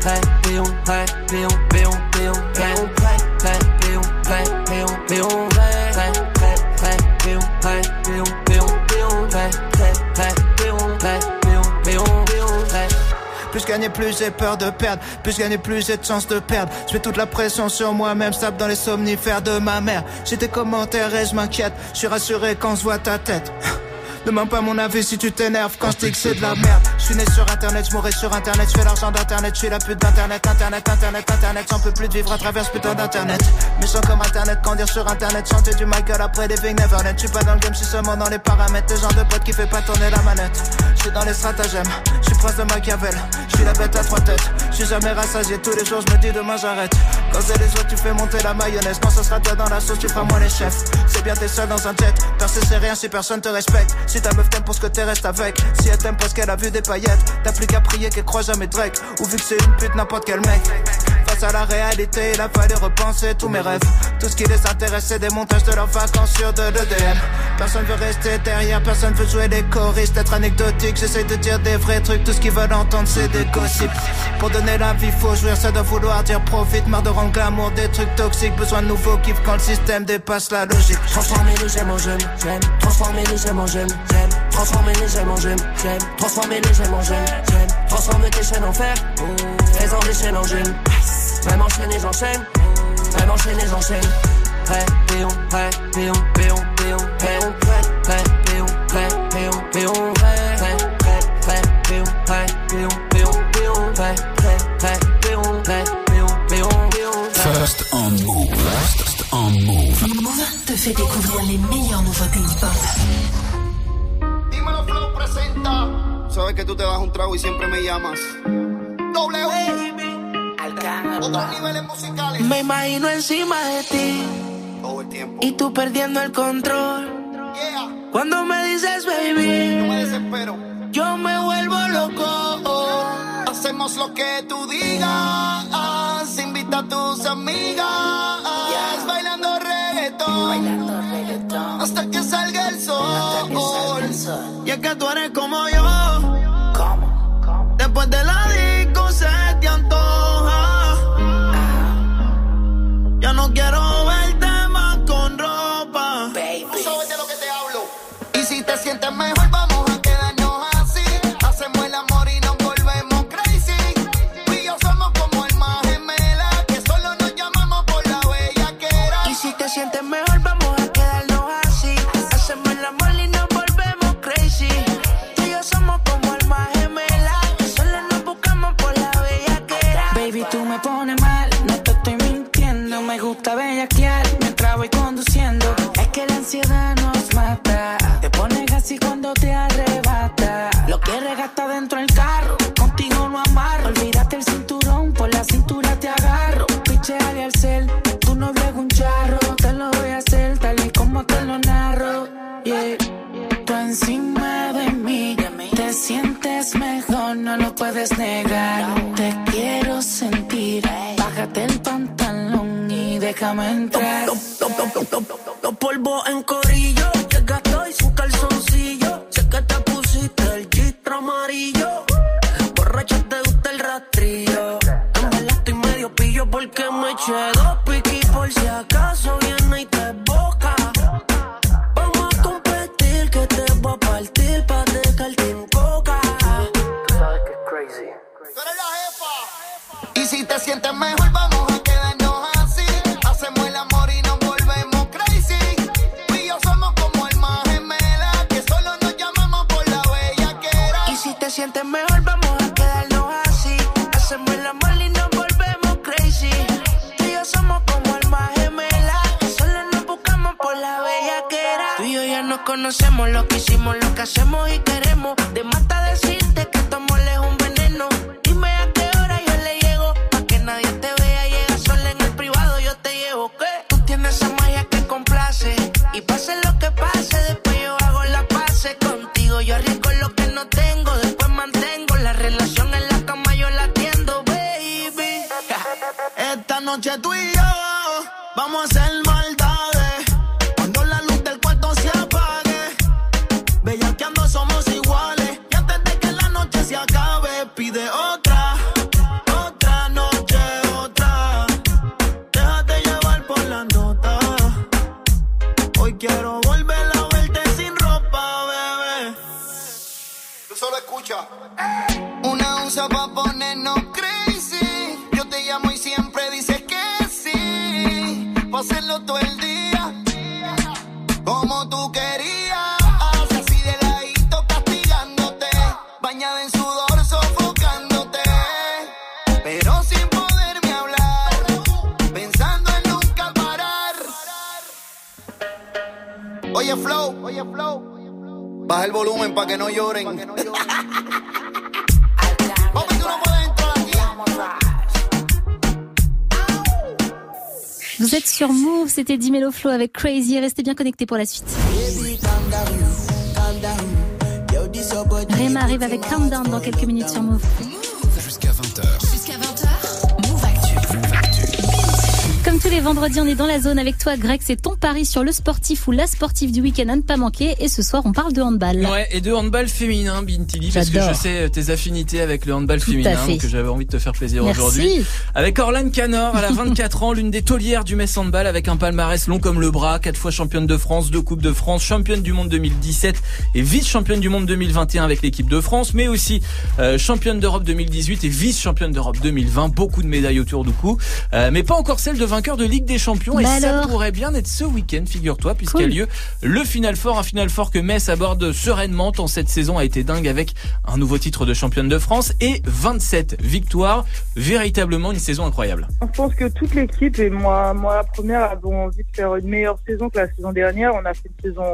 Prêt, péon, prêt, péon, péon, péon, prêt, gagner, plus j'ai peur de perdre. Plus gagner, plus j'ai de chance de perdre. Je mets toute la pression sur moi-même, sape dans les somnifères de ma mère. J'ai tes commentaires et je m'inquiète. Je suis rassuré quand je vois ta tête. Demande pas mon avis si tu t'énerves quand je c'est de la merde. Suis né sur internet, je mourrai sur internet, je fais l'argent d'internet, je suis la pute d'internet, internet, internet, internet, j'en peux plus de vivre à travers ce putain d'internet. Méchant comme internet, quand dire sur internet, chanter du Michael après des Big Neverland. Je pas dans le game, je suis seulement dans les paramètres. Le genre de pote qui fait pas tourner la manette. Je suis dans les stratagèmes, je suis prince de Machiavel. Je suis la bête à trois têtes, je suis jamais rassasié. Tous les jours je me dis demain j'arrête. Quand c'est les autres, tu fais monter la mayonnaise. Quand ça sera toi dans la sauce, tu feras moins les chefs. C'est bien, t'es seul dans un jet. Percer c'est rien si personne te respecte. Si ta meuf t'aime pour ce que t'es, reste avec. Si elle t'aime parce qu'elle a vu des paillettes, t'as plus qu'à prier qu'elle croit jamais Drake. Ou vu que c'est une pute, n'importe quel mec. Face à la réalité, il a fallu repenser tous mes rêves. Tout ce qui les intéresse, c'est des montages de leurs vacances sur de l'EDM. Personne veut rester derrière, personne veut jouer les choristes, être anecdotique. J'essaie de dire des vrais trucs, tout ce qu'ils veulent entendre, c'est des gossips. Pour donner la vie, faut jouir, ça doit vouloir dire profite. Marre de rendre glamour des trucs toxiques, besoin de nouveaux kiffs quand le système dépasse la logique. Transformer les gemmes en gemmes, j'aime. Transformer les gemmes en gemmes, j'aime. Transformer les gemmes en gemmes, j'aime. Transformer les gemmes en gemmes, j'aime. Transformer tes chaînes en fer, fais-en des chaînes en gemmes. Même enchaîné, j'enchaîne. Même enchaîné, j'enchaîne. Prêt, péon, prêt, péon, péon, péon, péon, prêt, prêt, péon, prêt, péon, péon, prêt, prêt, prêt, prêt, péon, prêt, péon, péon, péon, prêt, prêt, prêt, péon, prêt, péon, péon, péon, prêt. First on Move. First on Move. Move te fait découvrir les meilleures nouveautés hip-hop. Sabes que tú te das un trago y siempre me llamas. W. Otros niveles musicales. Me imagino encima de ti. Todo el tiempo. Y tú perdiendo el control. Yeah. Cuando me dices baby, Yo me desespero. yo me vuelvo loco. Hacemos lo que tú digas. Invita a tus amigas. Bailando reggaetón. Hasta que salga el sol. Y es que tú eres como yo. Después de la entrar. Los polvos en corillo, llegaste y su calzoncillo. Sé que te pusiste el chistro amarillo. Borracha te gusta el rastrillo. En verdad estoy medio pillo porque me eché dos Oye, Flow. Oye, Flow. Baja el volumen pa' que no lloren. Papi, tú no puedes entrar aquí. Vous êtes sur Move, c'était Dimelo Flow avec Crazy. Restez bien connectés pour la suite. Réma arrive avec Countdown dans quelques minutes sur Move. Tous les vendredis, on est dans la zone avec toi, Greg. C'est ton pari sur le sportif ou la sportive du week-end à ne pas manquer. Et ce soir, on parle de handball. Ouais, et de handball féminin, Bintili, parce que je sais tes affinités avec le handball Tout féminin, donc j'avais envie de te faire plaisir aujourd'hui. Avec Orlane Canor, elle a 24 ans, l'une des taulières du Metz Handball, avec un palmarès long comme le bras, quatre fois championne de France, deux coupes de France, championne du monde 2017 et vice-championne du monde 2021 avec l'équipe de France, mais aussi euh, championne d'Europe 2018 et vice-championne d'Europe 2020. Beaucoup de médailles autour du cou, euh, mais pas encore celle de vainqueur de Ligue des Champions. et Bah ça alors pourrait bien être ce week-end, figure-toi, puisqu'il y a Cool. lieu le final fort, un final fort que Metz aborde sereinement tant cette saison a été dingue avec un nouveau titre de championne de France et 27 victoires. Véritablement une saison incroyable. Je pense que toute l'équipe et moi, moi la première, avons envie de faire une meilleure saison que la saison dernière. On a fait une saison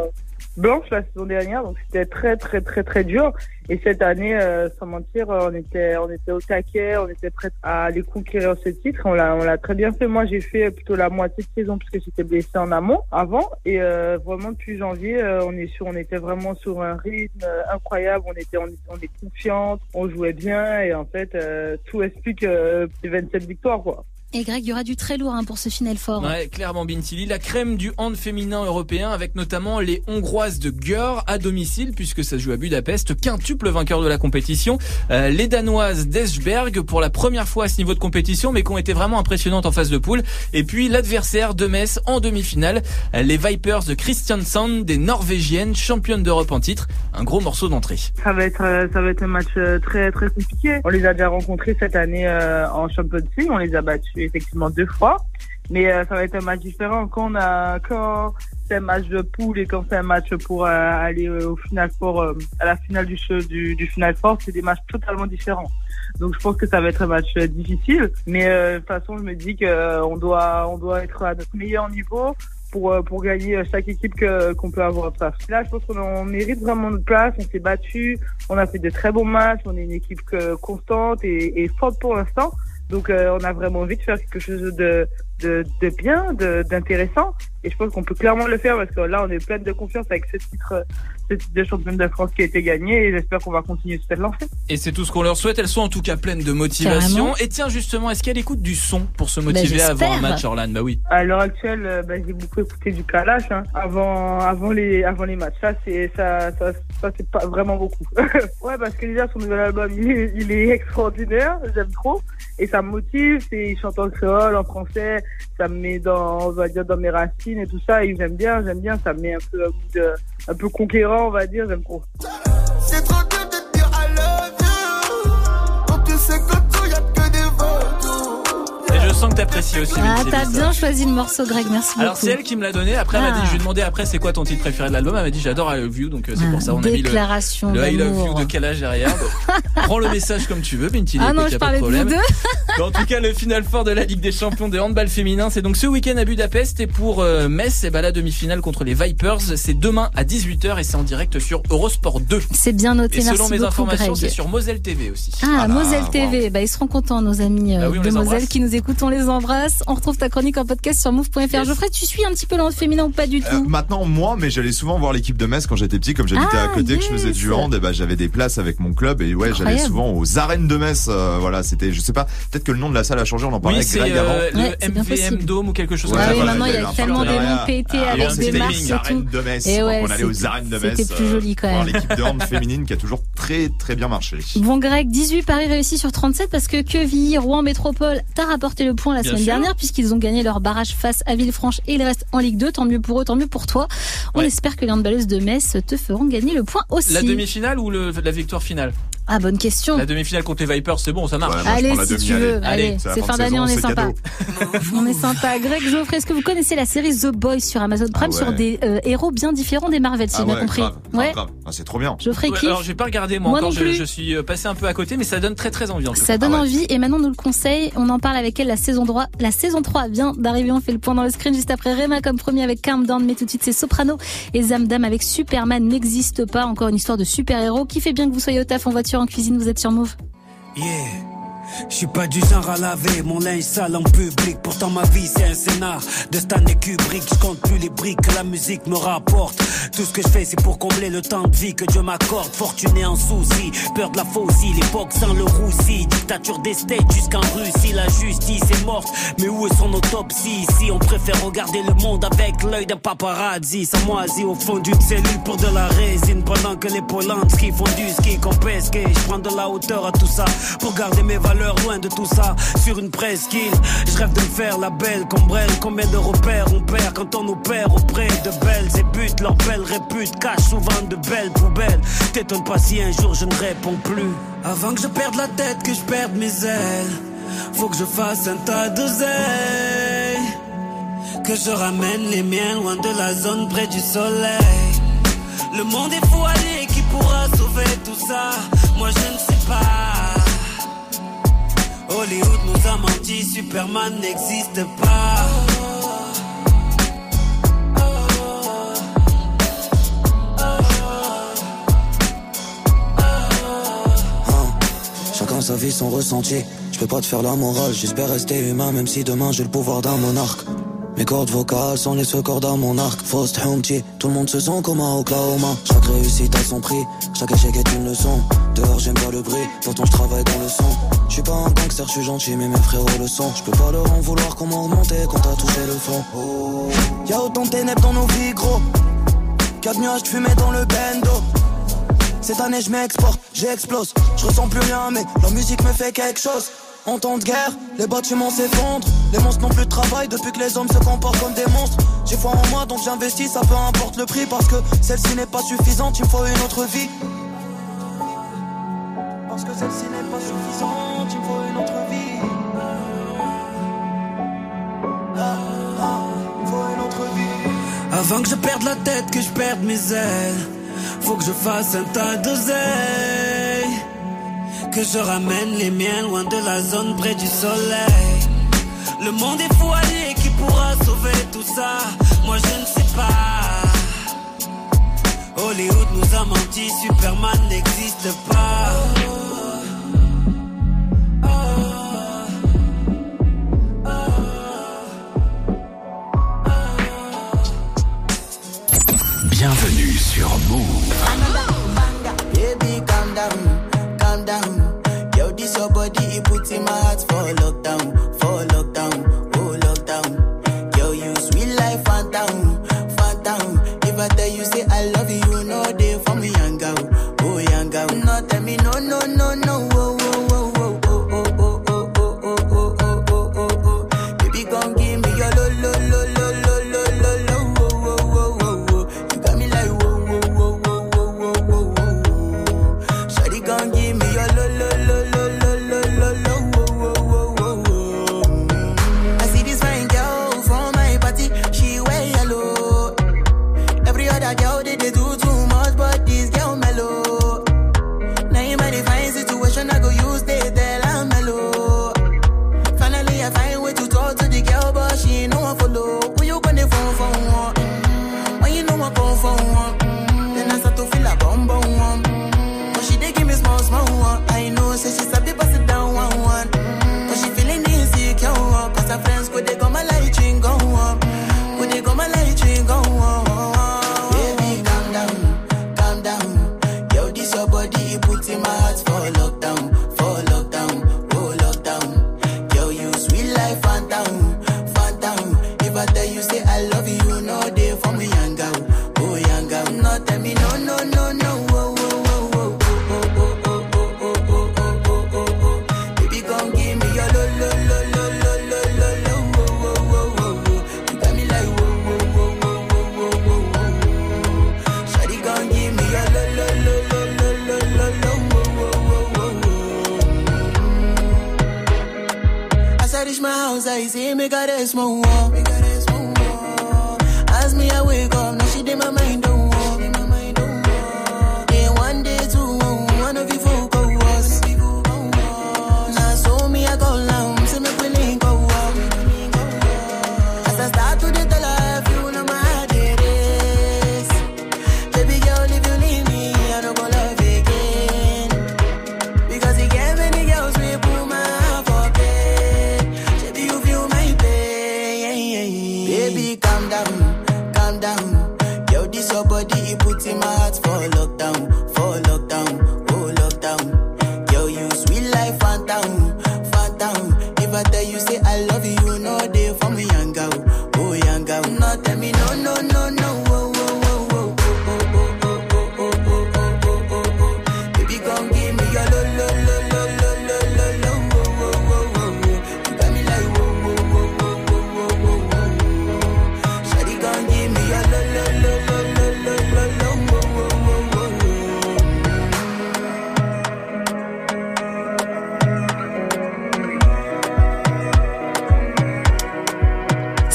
blanche la saison dernière, donc c'était très très très très dur. Et cette année, euh, sans mentir, on était on était au taquet, on était prêt à aller conquérir ce titre. On l'a on l'a très bien fait. Moi, j'ai fait plutôt la moitié de saison puisque j'étais blessée en amont avant. Et euh, vraiment depuis janvier, euh, on est sur on était vraiment sur un rythme euh, incroyable. On était on, on est confiante, on jouait bien et en fait euh, tout explique euh, les 27 victoires quoi. Et Greg, il y aura du très lourd hein, pour ce final fort. Ouais, clairement Bintili, la crème du hand féminin européen avec notamment les Hongroises de Gör à domicile puisque ça se joue à Budapest, quintuple vainqueur de la compétition, Euh, les Danoises d'Esberg pour la première fois à ce niveau de compétition mais qui ont été vraiment impressionnantes en phase de poule et puis l'adversaire de Metz en demi-finale, euh, les Vipers de Kristiansand des Norvégiennes, championnes d'Europe en titre, un gros morceau d'entrée. Ça va être euh, ça va être un match très très compliqué. On les a déjà rencontrés cette année en Champions League, on les a battus effectivement deux fois, mais euh, ça va être un match différent quand on a quand c'est un match de poule et quand c'est un match pour euh, aller euh, au final fort à la finale du, jeu- du final fort, c'est des matchs totalement différents. Donc je pense que ça va être un match difficile, mais de toute façon je me dis que on doit on doit être à notre meilleur niveau pour pour gagner chaque équipe que qu'on peut avoir. Là, je pense qu'on mérite vraiment notre place. On s'est battu, on a fait de très bons matchs. On est une équipe constante et forte pour l'instant. Donc, euh, on a vraiment envie de faire quelque chose de de, de bien, de- d'intéressant. Et je pense qu'on peut clairement le faire parce que là, on est pleine de confiance avec ce titre, euh, ce titre de championne de France qui a été gagné. Et j'espère qu'on va continuer sur cette lancée. Et c'est tout ce qu'on leur souhaite. Elles sont en tout cas pleines de motivation. Carrément. Et tiens, justement, est-ce qu'elle écoute du son pour se Bah, motiver avant un match, Orlan Bah oui. À l'heure actuelle, euh, bah, j'ai beaucoup écouté du Kalash hein, avant avant les avant les matchs. Ça c'est ça ça, ça c'est pas vraiment beaucoup. ouais parce que déjà son nouvel album il est, il est extraordinaire, j'aime trop et ça me motive. C'est il chante en créole, en français, ça me met dans on va dire dans mes racines et tout ça et j'aime bien j'aime bien. Ça me met un peu de- un peu conquérant on va dire j'aime trop. Trop sens que t'apprécies aussi. Ah, t'as bien choisi le morceau, Greg. Merci Alors beaucoup. c'est elle qui me l'a donné. Après, elle m'a Ah. dit, je lui ai demandé après c'est quoi ton titre préféré de l'album? Elle m'a dit j'adore I Love You, donc euh, c'est pour ça on a mis le, Déclaration le I Love You d'amour. de Calage derrière. Donc, Prends le message comme tu veux, Bintili. Ah non, je pas de parlais de vous deux. Mais en tout cas, le final fort de la Ligue des Champions de handball féminin, c'est donc ce week-end à Budapest. Et pour euh, Metz, et bah, la demi-finale contre les Vipers, c'est demain à 18h et c'est en direct sur Eurosport 2. C'est bien noté, Et selon merci mes beaucoup, informations, Greg. c'est sur Moselle TV aussi. Ah, Moselle TV, bah, ils seront contents, nos amis euh, Bah oui, de Moselle qui nous écoutent, on les embrasse. On retrouve ta chronique en podcast sur move.fr. Geoffrey, tu suis un petit peu le féminin ou pas du Euh, tout maintenant, moi, mais j'allais souvent voir l'équipe de Metz quand j'étais petit, comme j'habitais Ah, à côté, que je faisais yes. du hand, et bah, j'avais des places avec mon club, et ouais, j'allais souvent aux arènes de Metz, euh, voilà, c'était, je sais pas, peut-être que le nom de la salle a changé, on en parlait Oui, avec c'est Greg avant. euh, Ouais, c'est le bien MVM. Dome ou quelque chose Ouais, comme Ah ça. oui, voilà, maintenant il y a un tellement partenariat. noms pétés Ah, avec avant, des c'était marques et arène tout. de Metz. Et ouais, Donc, on allait aux c'est- arènes de c'était Metz. plus euh, joli quand même. l'équipe de hand féminine qui a toujours très, très bien marché. Bon Greg, 18 paris réussis sur 37 parce que Quevilly, Rouen Métropole t'a rapporté le point la Bien semaine sûr. dernière puisqu'ils ont gagné leur barrage face à Villefranche et ils restent en Ligue 2. Tant mieux pour eux, tant mieux pour toi. On Ouais. espère que les handballeuses de Metz te feront gagner le point aussi. La demi-finale ou le, la victoire finale? Ah, bonne question. La demi-finale contre les Vipers, c'est bon, ça marche. Allez, si tu veux. Allez, c'est fin d'année, on est sympa. on est sympa. Greg Geoffrey, est-ce que vous connaissez la série The Boys sur Amazon Prime Ah ouais. sur des euh, héros bien différents des Marvel, si Ah j'ai bien ouais, compris grave, Ouais. Ah, c'est trop bien. Geoffrey Ouais, kiffe. Alors j'ai pas regardé moi, Moi encore, non je, plus. je suis euh, passé un peu à côté, mais ça donne très très envie. en Ça donne Ah ouais. envie et maintenant nous le conseille. On en parle avec elle. La saison 3, la saison 3 vient d'arriver. On fait le point dans le screen juste après Rema comme premier avec Calm Down. Mais tout de suite c'est Soprano et Zamdam avec Superman n'existe pas. Encore une histoire de super héros qui fait bien que vous soyez au taf en voiture, en cuisine. Vous êtes sur Move. Je suis pas du genre à laver mon linge sale en public. Pourtant ma vie c'est un scénar de Stanley Kubrick. Je compte plus les briques que la musique me rapporte. Tout ce que je fais c'est pour combler le temps de vie que Dieu m'accorde. Fortuné en souci, peur de la faucille, l'époque sans le roussi. Dictature des States jusqu'en Russie, la justice est morte. Mais où est son autopsie? Ici on préfère regarder le monde avec l'œil d'un paparazzi. Sans moisi au fond d'une cellule pour de la résine. Pendant que les Polanski font du ski qu'on pesque. Je prends de la hauteur à tout ça pour garder mes valeurs loin de tout ça. Sur une presqu'île, je rêve de faire la belle comme Brel. Combien de repères on perd quand on opère auprès de belles et buts. Leur belle répute cache souvent de belles poubelles. T'étonne pas si un jour je ne réponds plus. Avant que je perde la tête, que je perde mes ailes. Faut que je fasse un tas zèle. Que je ramène les miens loin de la zone près du soleil. Le monde est fou, qui pourra sauver tout ça? Moi je ne sais pas. Hollywood nous a menti, Superman n'existe pas. Chacun sa vie, son ressenti. Je peux pas te faire la morale, j'espère rester humain, même si demain j'ai le pouvoir d'un monarque. Mes cordes vocales sont les seules cordes à mon arc. Faust Humpty, tout le monde se sent comme un Oklahoma. Chaque réussite a son prix, chaque échec est une leçon. Dehors j'aime pas le bruit, pourtant je travaille dans le son. Je suis pas un gangster, je suis gentil, mais mes frérots le sont. Je peux pas leur en vouloir m'a remonté quand t'as touché le fond. Oh. Y'a autant de ténèbres dans nos vies, gros. Quatre nuages de fumée dans le bendo. Cette année je m'exporte, j'explose. Je ressens plus rien, mais la musique me fait quelque chose. En temps de guerre, les bâtiments s'effondrent. Les monstres n'ont plus de travail depuis que les hommes se comportent comme des monstres. J'ai foi en moi donc j'investis, ça peu importe le prix. Parce que celle-ci n'est pas suffisante, il me faut une autre vie. Parce que celle-ci n'est pas suffisante, il me faut une autre vie. Ah, ah. Avant que je perde la tête, que je perde mes ailes. Faut que je fasse un tas de zèle. Que je ramène les miens loin de la zone près du soleil. Le monde est fou, qui pourra sauver tout ça? Moi je ne sais pas. Hollywood nous a menti, Superman n'existe pas.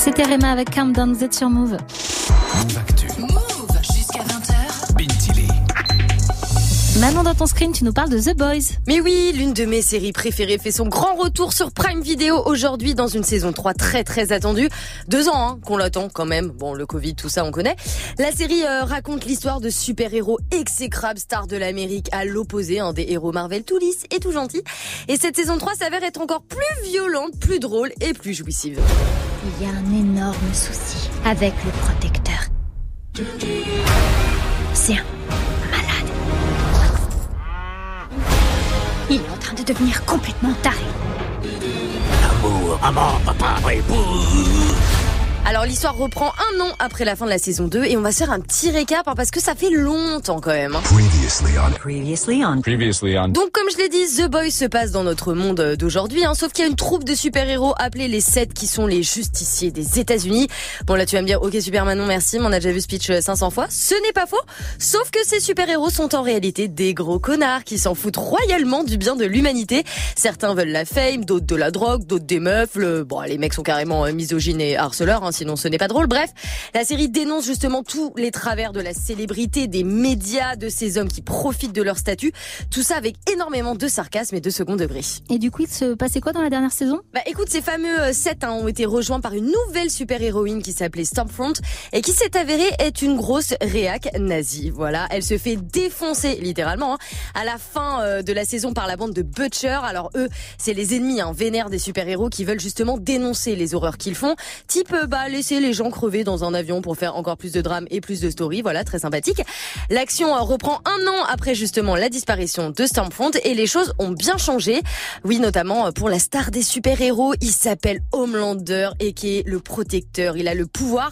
Avec Calm Down, vous êtes sur Move. Move Actu. Move jusqu'à 20h. Bintili. Manon, dans ton screen, tu nous parles de The Boys. Mais oui, l'une de mes séries préférées fait son grand retour sur Prime Video aujourd'hui dans une saison 3 très très attendue. Deux ans hein, qu'on l'attend quand même. Bon, le Covid, tout ça, on connaît. La série euh, raconte l'histoire de super-héros exécrables stars de l'Amérique à l'opposé hein, des héros Marvel tout lisses et tout gentils. Et cette saison 3 s'avère être encore plus violente, plus drôle et plus jouissive. Il y a un énorme souci avec le protecteur. C'est un malade. Il est en train de devenir complètement taré. Amour, maman, papa, époux. Alors l'histoire reprend un an après la fin de la saison 2 et on va se faire un petit récap hein, parce que ça fait longtemps quand même. hein. Previously on. Previously on. Previously on. Donc comme je l'ai dit, The Boys se passe dans notre monde euh, d'aujourd'hui, hein, sauf qu'il y a une troupe de super-héros appelés les Sept qui sont les justiciers des États-Unis. Bon là tu vas me dire, ok Superman non merci, mais on a déjà vu ce pitch euh, 500 fois. Ce n'est pas faux, sauf que ces super-héros sont en réalité des gros connards qui s'en foutent royalement du bien de l'humanité. Certains veulent la fame, d'autres de la drogue, d'autres des meufs. Le... Bon les mecs sont carrément euh, misogynes et harceleurs, hein, sinon ce n'est pas drôle. Bref, la série dénonce justement tous les travers de la célébrité, des médias, de ces hommes qui profitent de leur statut. Tout ça avec énormément de sarcasme et de second degré. Et du coup, il se passait quoi dans la dernière saison? Bah écoute, ces fameux euh, sept hein, ont été rejoints par une nouvelle super-héroïne qui s'appelait Stormfront et qui s'est avérée être une grosse réac nazie. Voilà, elle se fait défoncer littéralement hein, à la fin euh, de la saison par la bande de Butcher. Alors eux, c'est les ennemis hein, vénères des super-héros qui veulent justement dénoncer les horreurs qu'ils font. Type euh, bah laisser les gens crever dans un avion pour faire encore plus de drame et plus de story. Voilà, très sympathique. L'action euh, reprend un an après justement la disparition de Stormfront et les choses ont bien changé. Oui, notamment euh, pour la star des super-héros, il s'appelle Homelander et qui est le protecteur. Il a le pouvoir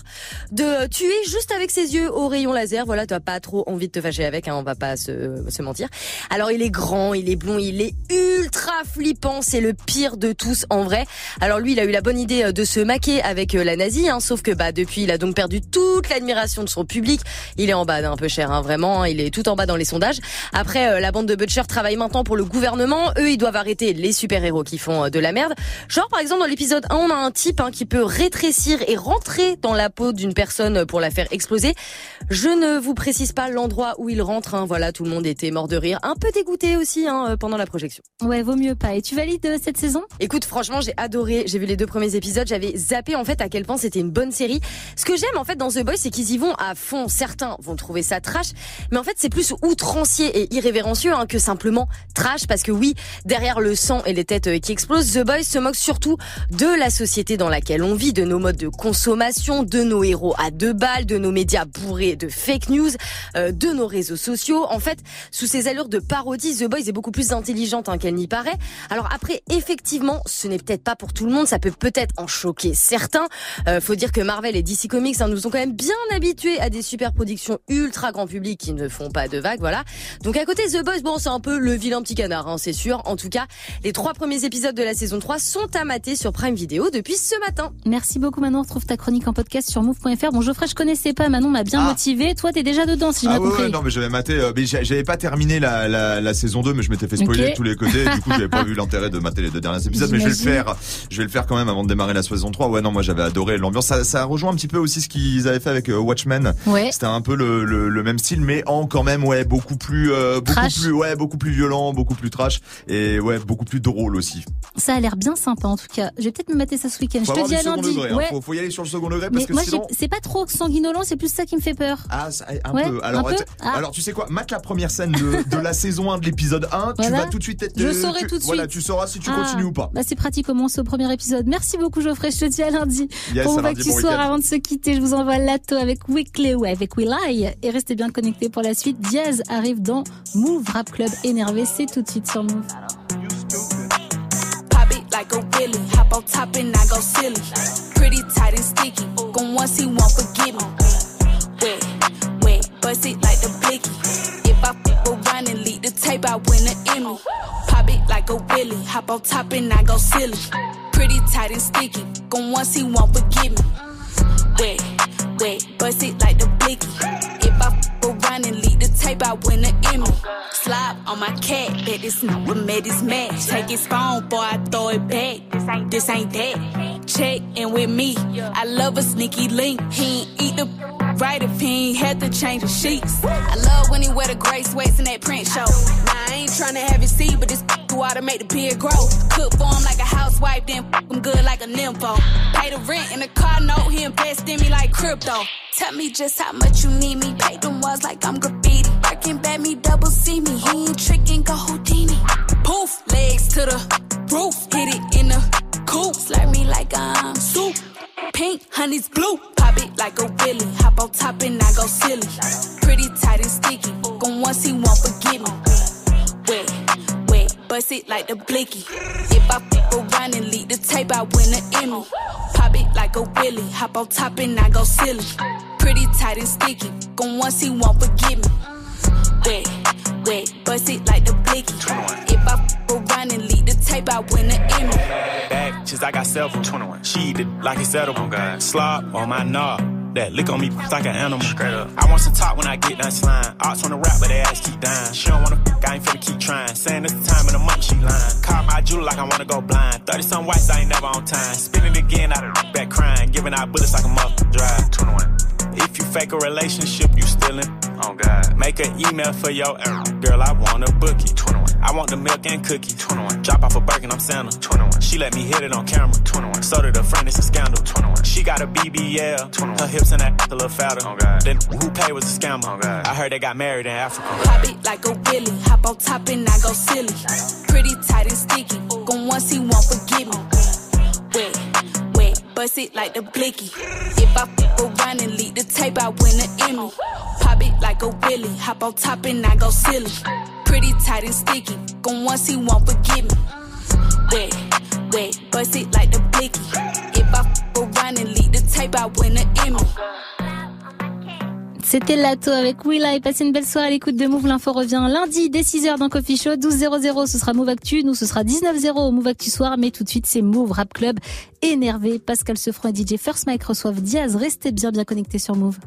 de euh, tuer juste avec ses yeux au rayon laser. Voilà, tu as pas trop envie de te fâcher avec, hein, on va pas se, se mentir. Alors il est grand, il est blond, il est ultra flippant, c'est le pire de tous en vrai. Alors lui, il a eu la bonne idée de se maquer avec la nazie, hein, sauf que bah depuis, il a donc perdu toute l'admiration de son public. Il est en bas d'un peu cher, hein, vraiment. hein, il est tout en bas dans les sondages. Après, euh, la bande de Butcher travaille maintenant pour le gouvernement. Eux, ils doivent arrêter les super-héros qui font euh, de la merde. Genre, par exemple, dans l'épisode 1, on a un type hein, qui peut rétrécir et rentrer dans la peau d'une personne pour la faire exploser. Je ne vous précise pas l'endroit où il rentre. hein. Voilà, tout le monde était mort de rire. Un peu dégoûté aussi euh, pendant la projection. Ouais, vaut mieux pas. Et tu valides euh, cette saison? Écoute, franchement, j'ai adoré. J'ai vu les deux premiers épisodes. J'avais zappé en fait à quel point c'était une bonne série. Ce que j'aime en fait dans The Boys, c'est qu'ils y vont à fond. Certains vont trouver ça trash, mais en fait c'est plus outrancier et irrévérencieux hein, que simplement trash. Parce que oui, derrière le sang et les têtes euh, qui explosent, The Boys se moque surtout de la société dans laquelle on vit, de nos modes de consommation, de nos héros à deux balles, de nos médias bourrés de fake news, euh, de nos réseaux sociaux. En fait, sous ces allures de parodie, The Boys est beaucoup plus intelligente hein, qu'elle n'y paraît. Alors après, effectivement, ce n'est peut-être pas pour tout le monde. Ça peut peut-être en choquer certains. Euh, faut dire que Marvel et DC Comics hein, nous ont quand même bien habitués à des super productions ultra grand public qui ne font pas de vagues. Voilà. Donc à côté The Boys, bon, c'est un peu le vilain petit canard, hein, c'est sûr. En tout cas, les trois premiers épisodes de la saison 3 sont à mater sur Prime Video depuis ce matin. Merci beaucoup Manon, on retrouve ta chronique en podcast sur move.fr. Bon Geoffrey, je connaissais pas, Manon m'a bien Ah. motivé. Toi, t'es déjà dedans si j'ai Ah bien ouais, compris. ouais, non mais j'avais maté, euh, mais j'a- j'avais pas terminé la, la, la saison 2 mais je m'étais fait spoiler de tous les côtés du coup j'avais pas vu l'intérêt de mater les deux derniers épisodes mais je vais le faire je vais le faire quand même avant de démarrer la saison 3 ouais non moi j'avais adoré l'ambiance ça, ça rejoint un petit peu aussi ce qu'ils avaient fait avec euh, Watchmen Ouais. c'était un peu le, le, le même style mais en quand même ouais beaucoup plus euh, beaucoup Trash. plus ouais beaucoup plus violent beaucoup plus trash et ouais beaucoup plus drôle aussi Ça a l'air bien sympa en tout cas. Je vais peut-être me mater ça ce week-end. je te dis à lundi. degré hein. faut, faut y aller sur le second degré parce Mais que moi, sinon c'est pas trop sanguinolent, c'est plus ça qui me fait peur. Ah, ça- un Ouais, peu. Alors, un peu t- Ah. alors tu sais quoi? Mate la première scène de, de la saison 1 de l'épisode 1, tu Voilà. vas tout de suite être Je saurai tu- tout de Voilà, suite. tu sauras si tu Ah, continues ou pas. Bah c'est pratique, on commence au premier épisode. Merci beaucoup Geoffrey, je te dis à lundi. Yes, petit bon soir avant de se quitter, je vous envoie Lato avec Weekly ou avec We Lie. Et restez bien connectés pour la suite. Diaz arrive dans Move Rap Club énervé, c'est tout de suite sur Move. Pop it like a willy. Hop on top and I go silly. Pretty tight and sticky. Gon' once he won't forgive me. Wet, wet, bust it like the blicky. If I f around and leak the tape, I win an Emmy. Like a willy. Hop on top and I go silly. Pretty tight and sticky. Gon' once he won't forgive me. Wet, wet, bust it like the blicky. If I f around and leak the tape, I win an Emmy. Slap on my cat, bet this nigga made his match. Take his phone, boy, I throw it back. This ain't that. Check in with me. I love a sneaky link. He ain't eat the right if he ain't had to change the sheets. I love when he wear the gray sweats in that print show. Nah, I ain't tryna have it see, but this who ought to make the beard grow. Cook for him like a housewife, then him good like a nympho. Pay the rent in the car note, he invest in me like crypto. Tell me just how much you need me. Pay them walls like I'm graffiti. Working bad me, double see me. He ain't tricking, go Houdini. Poof, legs to the roof. Hit it in the coop. Slurp me like I'm soup. Pink, honey's blue. Pop it like a willy. Hop on top and I go silly. Pretty tight and sticky. Gon' once he won't forgive me. Bust it like the blicky. If I f around and lead the tape, I win an Emmy. Pop it like a willy. Hop on top and I go silly. Pretty tight and sticky. Gon' once he won't forgive me. Wet, wet, bust it like the blicky. If I f around and lead the tape, I win an Emmy. Bad bitches, I got several. 21. She eat it like it's edible. God. Slop on my knob. That lick on me like an animal. Straight up. I want some top when I get done slime. Arts on the rap, but they ass keep dying. She don't wanna fuck, I ain't finna keep trying. Saying it's the time of the month, she lying. Call my jewel like I wanna go blind. 30 some whites, I ain't never on time. Spinning again, out of back crying. Giving out bullets like a mother drive. 21. If you fake a relationship, you stealing. Oh God. Make an email for your error. Girl, I want a bookie. 21. I want the milk and cookie. 21. Drop off a Birkin, I'm Santa. 21. She let me hit it on camera. 21. So did a friend, it's a scandal. 21. She got a BBL. 21. Her hips and that a little fatter. Oh God. Then who paid was a scammer. Oh God. I heard they got married in Africa. Pop it like a willy. Hop on top and I go silly. Pretty tight and sticky. Gon' once he won't forgive me. Wet, wet, bust it like the blicky. If I f around and lead the tape, I win an Emmy. Pop it like a willy. Hop on top and I go silly. Pretty tight and sticky. Gon' once he won't forgive me. Wet, wet, bust it like the blicky. If I f around and lead the tape, I win an Emmy. C'était Lato avec Willa et passez une belle soirée à l'écoute de Move. L'info revient lundi dès 6h dans Coffee Show. 12.00 ce sera Move Actu. Nous ce sera 19.0 au Move Actu Soir. Mais tout de suite c'est Move Rap Club. Énervé, Pascal Sefranc et DJ First Mike reçoivent Diaz. Restez bien bien connectés sur Move.